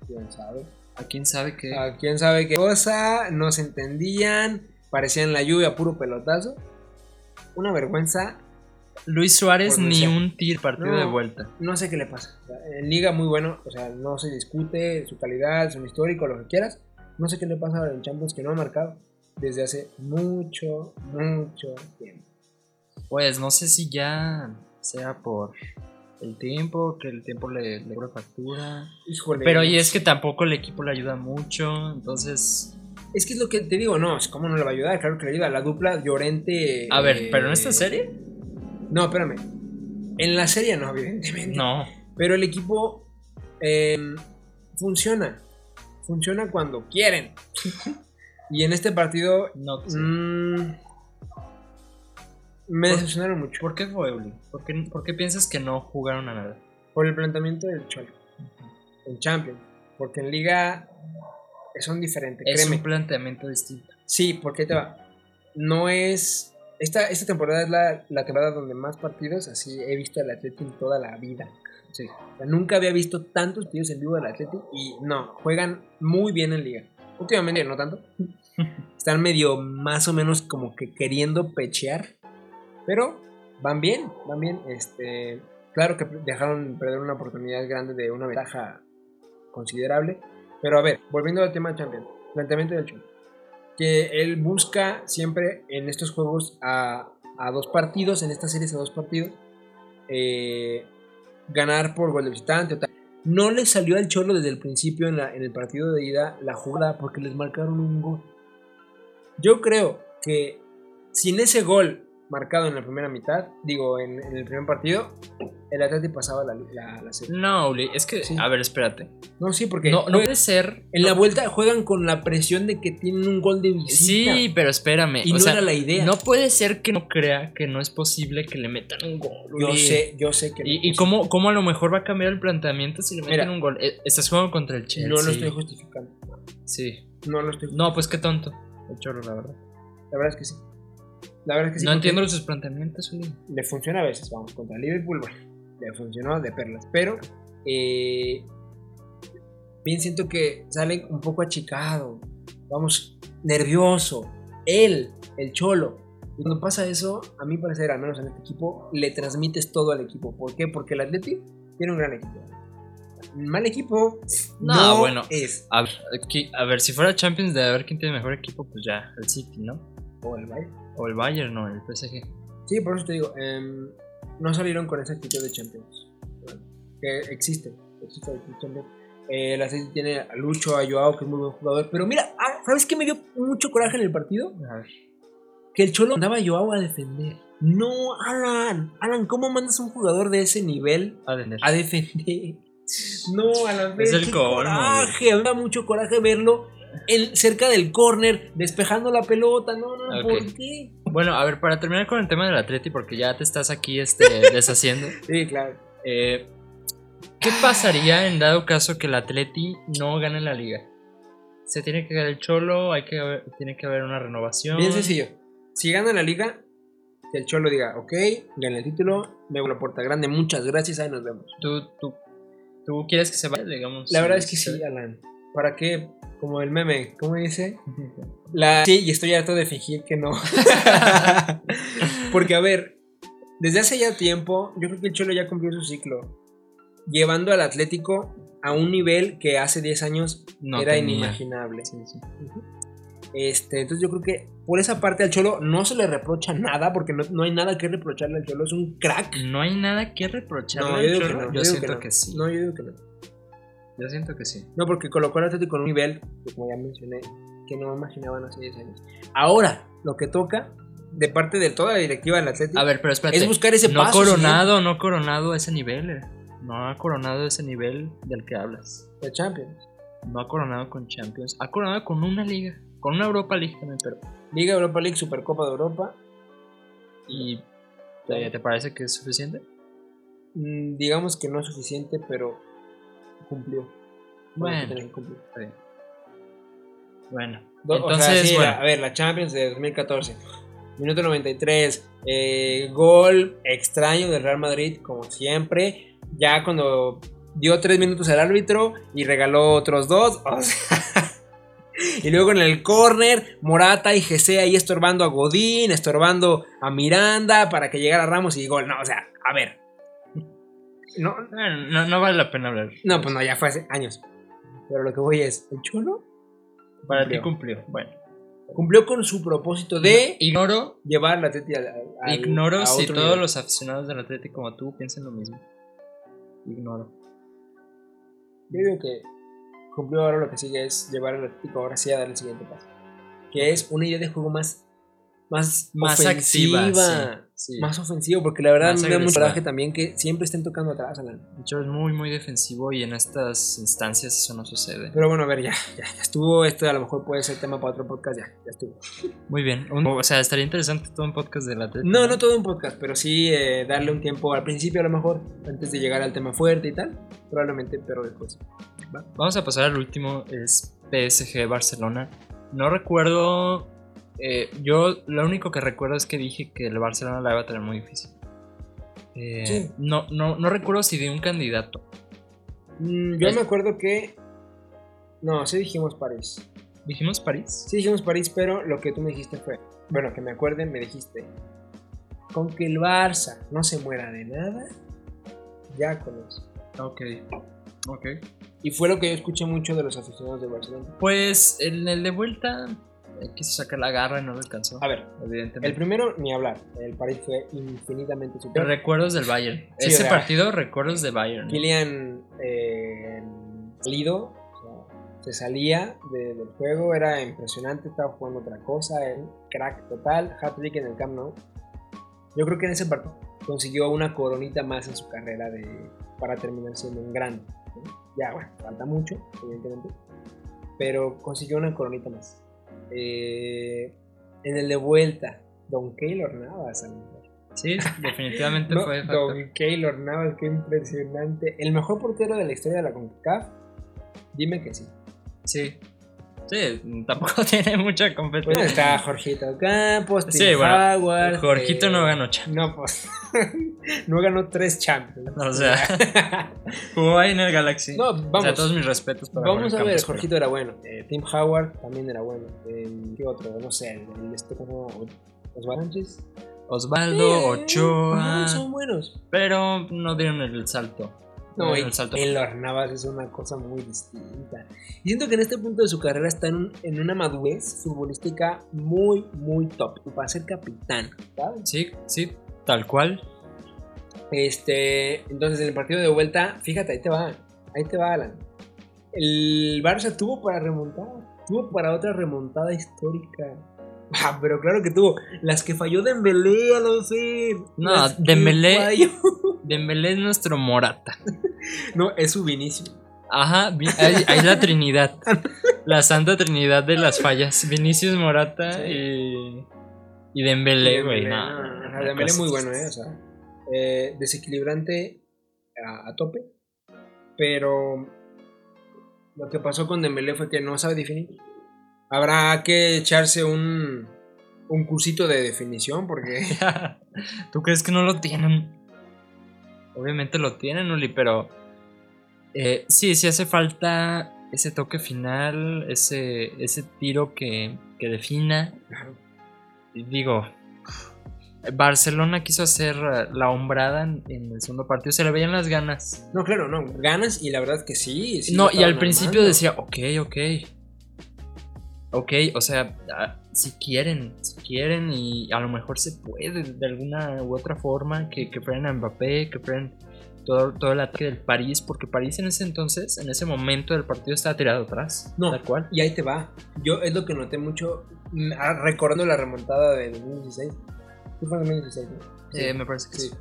¿Quién sabe? ¿A quién sabe qué? A quién sabe qué cosa. No se entendían. Parecían la lluvia, puro pelotazo. Una vergüenza. Luis Suárez ni un tir partido No. de vuelta. No sé qué le pasa. En liga muy bueno. O sea, no se discute su calidad, su histórico, lo que quieras. No sé qué le pasa en Champions que no ha marcado. Desde hace mucho, mucho tiempo. Pues no sé si ya sea por el tiempo, que el tiempo le, le factura. Híjole. Pero y es que tampoco el equipo le ayuda mucho, entonces... Es que es lo que te digo, no, es ¿cómo no le va a ayudar? Claro que le ayuda. La dupla Llorente. A ver, eh, ¿pero en esta serie? No, espérame. En la serie no, evidentemente. No. Pero el equipo eh, funciona. Funciona cuando quieren. y en este partido No sé. mm, me ¿Por- decepcionaron mucho. ¿Por qué fue? ¿Por qué, por qué piensas que no jugaron a nada? Por el planteamiento del Cholo. En Champions. Porque en Liga son diferentes. Es créeme. un planteamiento distinto. Sí, porque ahí te va. No es. Esta, esta temporada es la, la temporada donde más partidos así he visto al Atleti en toda la vida. Sí. O sea, nunca había visto tantos partidos en vivo del Atleti y no, juegan muy bien en liga. Últimamente no tanto. Están medio más o menos como que queriendo pechear. Pero van bien, van bien. Este, claro que dejaron perder una oportunidad grande de una ventaja considerable. Pero a ver, volviendo al tema de Champions. Planteamiento del Cholo. Que él busca siempre en estos juegos a, a dos partidos, en estas series a dos partidos. eh, ganar por gol de visitante o tal. No le salió al Cholo desde el principio en, la- en el partido de ida la jugada porque les marcaron un gol. Yo creo que sin ese gol marcado en la primera mitad, digo, en, en el primer partido, el Atleti pasaba la, la, la serie. No, Uli, es que... Sí. A ver, espérate. No, sí, porque No, no juegan- puede ser... en la vuelta juegan con la presión de que tienen un gol de visita. Sí, pero espérame. y o no sea, era la idea. no puede ser que no crea que no es posible que le metan un gol. yo Uli. sé, yo sé que no ¿Y, y cómo, cómo a lo mejor va a cambiar el planteamiento si le meten Mira. un gol? Eh, Estás jugando contra el Chelsea. No lo estoy justificando. Sí. No lo estoy No, pues qué tonto. El chorro, la verdad. La verdad es que sí. La verdad es que sí. no entiendo sus planteamientos, Uli. Le funciona a veces, vamos, contra Liverpool, bueno, le funcionó de perlas. Pero, eh, bien siento que sale un poco achicado, vamos, nervioso. Él, el cholo. Y cuando pasa eso, a mi parecer, al menos en este equipo, le transmites todo al equipo. ¿Por qué? Porque el Atleti tiene un gran equipo. Un mal equipo No, no, bueno. es. A ver, aquí- a ver, si fuera Champions de a ver quién tiene mejor equipo, pues ya, el City, ¿no? O el Bayern. O el Bayern, no, el PSG. Sí, por eso te digo, em, no salieron con esa actitud de Champions. Que existe, existe la actitud de Champions. Eh, la City tiene a Lucho, a Joao, que es muy buen jugador. Pero mira, ah, ¿sabes qué me dio mucho coraje en el partido? A. Que el Cholo mandaba a Joao a defender. No, Alan, Alan, ¿cómo mandas a un jugador de ese nivel A a defender? No, Alan, Es ve, el qué colmo, coraje, me da mucho coraje verlo en- cerca del córner, despejando la pelota. No, no. ¿por qué? Bueno, a ver, para terminar con el tema del Atleti, porque ya te estás aquí este, deshaciendo. Sí, claro. eh, ¿Qué pasaría en dado caso que el Atleti no gane la liga? Se tiene que ganar el Cholo, hay que haber- tiene que haber una renovación. Bien sencillo. Si gana la liga, que el Cholo diga, ok, gana el título, me voy a la puerta grande, muchas gracias, ahí nos vemos. ¿Tú, tú, tú quieres que se vaya, digamos? La verdad es que sí, Alan. ¿Para qué? Como el meme, ¿cómo dice? La... Sí, y estoy harto de fingir que no. Porque, a ver, desde hace ya tiempo, yo creo que el Cholo ya cumplió su ciclo. Llevando al Atlético a un nivel que hace 10 años No era tenía. inimaginable. Sí, sí. Este, entonces yo creo que por esa parte al Cholo no se le reprocha nada, porque no, no hay nada que reprocharle al Cholo, es un crack. No hay nada que reprocharle No, al yo digo que Cholo. no. Yo digo siento no. que, sí. No, yo digo que no. Yo siento que sí. No, porque colocó al Atlético en un nivel, que como ya mencioné, que no imaginaban hace 10 años. Ahora, lo que toca, de parte de toda la directiva del Atlético, A ver, pero espérate. es buscar ese no ha paso coronado, no ha coronado ese nivel. eh. No ha coronado ese nivel del que hablas. de Champions. No ha coronado con Champions. Ha coronado con una liga. Con una Europa League también, pero Liga Europa League, Supercopa de Europa. ¿Y te, te parece que es suficiente? Mm, digamos que no es suficiente, pero cumplió. Bueno. Tenía que cumplir. Está bien. Bueno, Do- entonces, o sea, sí, bueno, la- a ver, la Champions de 2014. Minuto 93. eh, gol extraño del Real Madrid, como siempre. Ya cuando dio tres minutos al árbitro y regaló otros dos. o sea, y luego en el córner, Morata y Gese ahí estorbando a Godín, estorbando a Miranda para que llegara Ramos y gol. No, o sea, a ver. No, no, no vale la pena hablar. no, pues no, ya fue hace años. Pero lo que voy es, el Cholo Para cumplió. ti cumplió. Bueno, cumplió con su propósito de ignoro, llevar la Atleti al, al- ignoro a si todos nivel. los aficionados del Atlético como tú piensan lo mismo. Ignoro. Yo digo que cumplió ahora lo que sigue es llevar al Atlético ahora sí a dar el siguiente paso. Que es una idea de juego más más, Más ofensiva, activa, sí, sí. más ofensivo, porque la verdad Más me da mucho coraje también que siempre estén tocando atrás, Alan. De hecho, es muy, muy defensivo y en estas instancias eso no sucede. Pero bueno, a ver, ya, ya, ya estuvo. Esto a lo mejor puede ser tema para otro podcast, ya, ya estuvo. Muy bien. Un- o sea, estaría interesante todo un podcast del Atlético. No, no todo un podcast, pero sí eh, darle un tiempo al principio a lo mejor, antes de llegar al tema fuerte y tal. Probablemente, pero después. ¿va? Vamos a pasar al último, es PSG Barcelona. No recuerdo. Eh, yo lo único que recuerdo es que dije que el Barcelona la iba a tener muy difícil. Eh, Sí. no, no, no recuerdo si di un candidato. Mm, yo Es- me acuerdo que. No, sí dijimos París. ¿Dijimos París? Sí dijimos París, pero lo que tú me dijiste fue. Bueno, que me acuerden, me dijiste. Con que el Barça no se muera de nada, ya con eso. Ok. Ok. Y fue lo que yo escuché mucho de los aficionados de Barcelona. Pues en el de vuelta quiso sacar la garra y no lo alcanzó. A ver, Evidentemente. el primero ni hablar. El París fue infinitamente superior. Recuerdos del Bayern. Sí, Ese o sea, partido, recuerdos de Bayern. Kylian eh, salido, o sea, se salía de- del juego, era impresionante, estaba jugando otra cosa, un crack total, hat-trick en el Camp Nou. Yo creo que en ese partido consiguió una coronita más en su carrera de, para terminar siendo un grande. Ya, bueno, falta mucho, evidentemente, pero consiguió una coronita más. Eh, en el de vuelta, Don Keylor Navas, a lo mejor. Sí, definitivamente No, fue. Don Keylor Navas, qué impresionante. El mejor portero de la historia de la CONCACAF. Dime que sí. Sí. Sí, tampoco tiene mucha Bueno, competencia. está Jorgito Campos, Tim Sí, bueno, Howard. Jorgito eh, no ganó Champions. No, pues. no ganó tres Champions. O sea, Jugó ahí en el Galaxy. no, O sea, todos mis respetos para Vamos a ver, Campos, Jorgito era bueno. eh, Tim Howard también era bueno. eh, ¿Qué otro? No sé, el, este como Osvaldo Osvaldo, Eh, Ochoa. son buenos. Pero no dieron el salto. No, y el salto. Keylor Navas es una cosa muy distinta. Y siento que en este punto de su carrera está en, un- en una madurez futbolística muy, muy top. Para ser capitán, ¿sabes? Sí, sí, tal cual. Este, entonces en el partido de vuelta, fíjate, ahí te va. Ahí te va, Alan. El Barça tuvo para remontar. Tuvo para otra remontada histórica. Ah, pero claro que tuvo. Las que falló Dembélé, a lo sé. No, Dembélé-. Dembélé es nuestro Morata. No, es su Vinicius. Ajá, ahí la Trinidad. La santa Trinidad de las fallas. Vinicius Morata Sí. y. Y Dembélé, güey. Dembélé, no, no, Dembélé muy bueno, ¿eh? O sea, eh, desequilibrante a, a tope. Pero lo que pasó con Dembélé fue que no sabe definir. Habrá que echarse un, un cursito de definición porque... ¿Tú crees que no lo tienen? Obviamente lo tienen, Uli, pero. eh, sí, sí hace falta ese toque final, ese, ese tiro que, que defina. Digo, Barcelona quiso hacer la hombrada en, en el segundo partido, se le veían las ganas. No, claro, no. Ganas y la verdad que sí. sí no, y al principio decía, ok, ok. Ok, o sea, ah, si quieren, si quieren, y a lo mejor se puede de alguna u otra forma que, que frenen a Mbappé, que frenen todo, todo el ataque del París, porque París en ese entonces, en ese momento del partido estaba tirado atrás. No. Tal cual. Y ahí te va. Yo es lo que noté mucho mm, ah, recordando la remontada de 2016. ¿Qué fue en 2016? no? Sí. Eh, me parece que Sí. sí.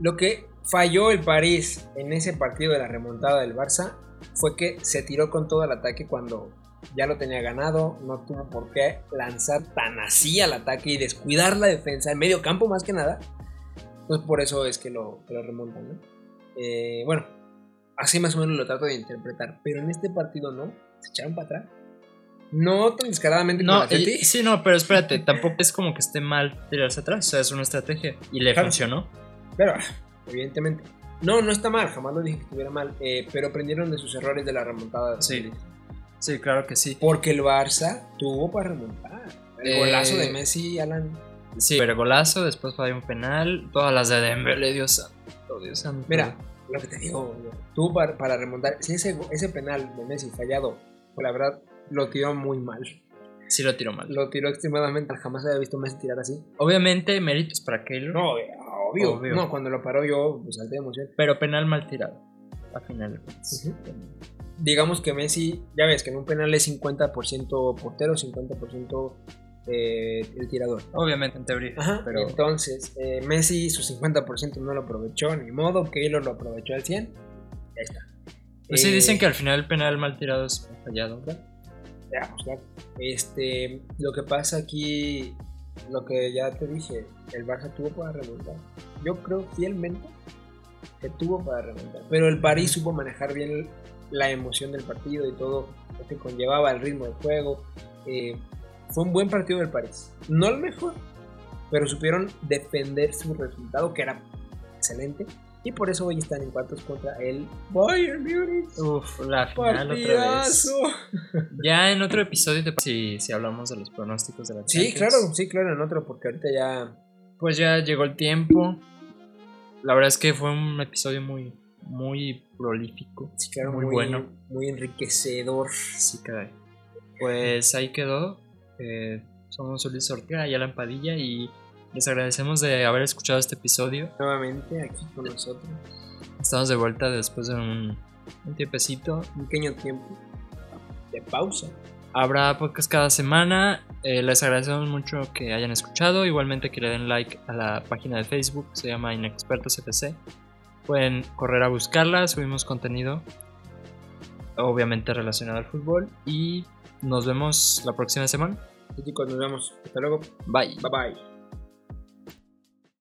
Lo que falló el París en ese partido de la remontada del Barça fue que se tiró con todo el ataque cuando ya lo tenía ganado, no tuvo por qué lanzar tan así al ataque y descuidar la defensa, en medio campo más que nada. Entonces por eso es que lo, que lo remontan, ¿no? Eh, bueno, así más o menos lo trato de interpretar, pero en este partido no, se echaron para atrás. No tan descaradamente como No, Atleti. y- sí, no, pero espérate, tampoco es como que esté mal tirarse atrás, o sea, es una estrategia y le Claro. funcionó. Pero, evidentemente. No, no está mal, jamás lo dije que estuviera mal. eh, pero aprendieron de sus errores de la remontada. Sí. Sí, claro que sí. Porque el Barça tuvo para remontar. El Eh, golazo de Messi, Alan. Sí, pero golazo, después fue un penal, todas las de Dembélé, Dios santo, Dios santo. Mira, lo que te digo, tuvo para, para remontar. Si ese, ese penal de Messi fallado, pues la verdad, lo tiró muy mal. Sí lo tiró mal. Lo tiró extremadamente. Jamás había visto Messi tirar así. Obviamente, méritos para Keylor, No, eh, obvio. Obvio. No, cuando lo paró yo, pues salté de emoción. pero penal mal tirado. A final de cuentas. Ujú. Digamos que Messi, ya ves que en un penal es 50% portero, 50% eh, el tirador. Obviamente, en teoría. Ajá, pero entonces eh, Messi su 50% no lo aprovechó, ni modo, Keylor lo aprovechó al 100. Ya está. pues sí, Eh, dicen que al final el penal mal tirado es fallado, ¿verdad? pues, claro. Este, lo que pasa aquí, lo que ya te dije, el Barça tuvo para remontar. Yo creo fielmente que tuvo para remontar. Pero el París supo manejar bien la emoción del partido y todo lo que conllevaba el ritmo del juego. Eh, fue un buen partido del París. No el mejor, pero supieron defender su resultado, que era excelente. Y por eso hoy están en cuartos contra el Bayern Múnich. Uf, la final otra vez. Ya en otro episodio, te- si, si hablamos de los pronósticos de la Sí, Champions. claro, sí, claro, en otro, porque ahorita ya. Pues ya llegó el tiempo. La verdad es que fue un episodio muy, muy prolífico. Sí, claro, Muy bueno. Muy enriquecedor. Sí, caray. Pues ahí quedó. Eh, somos Ulises Ortega y Alan Padilla y les agradecemos de haber escuchado este episodio. Nuevamente aquí con nosotros. Estamos de vuelta después de un, un tiempecito. Un pequeño tiempo de pausa. Habrá podcast cada semana. Eh, les agradecemos mucho que hayan escuchado. Igualmente que le den like a la página de Facebook. Se llama Inexpertos FC. Pueden correr a buscarla. Subimos contenido. Obviamente relacionado al fútbol. Y nos vemos la próxima semana. Chicos, nos vemos. Hasta luego. Bye. Bye bye.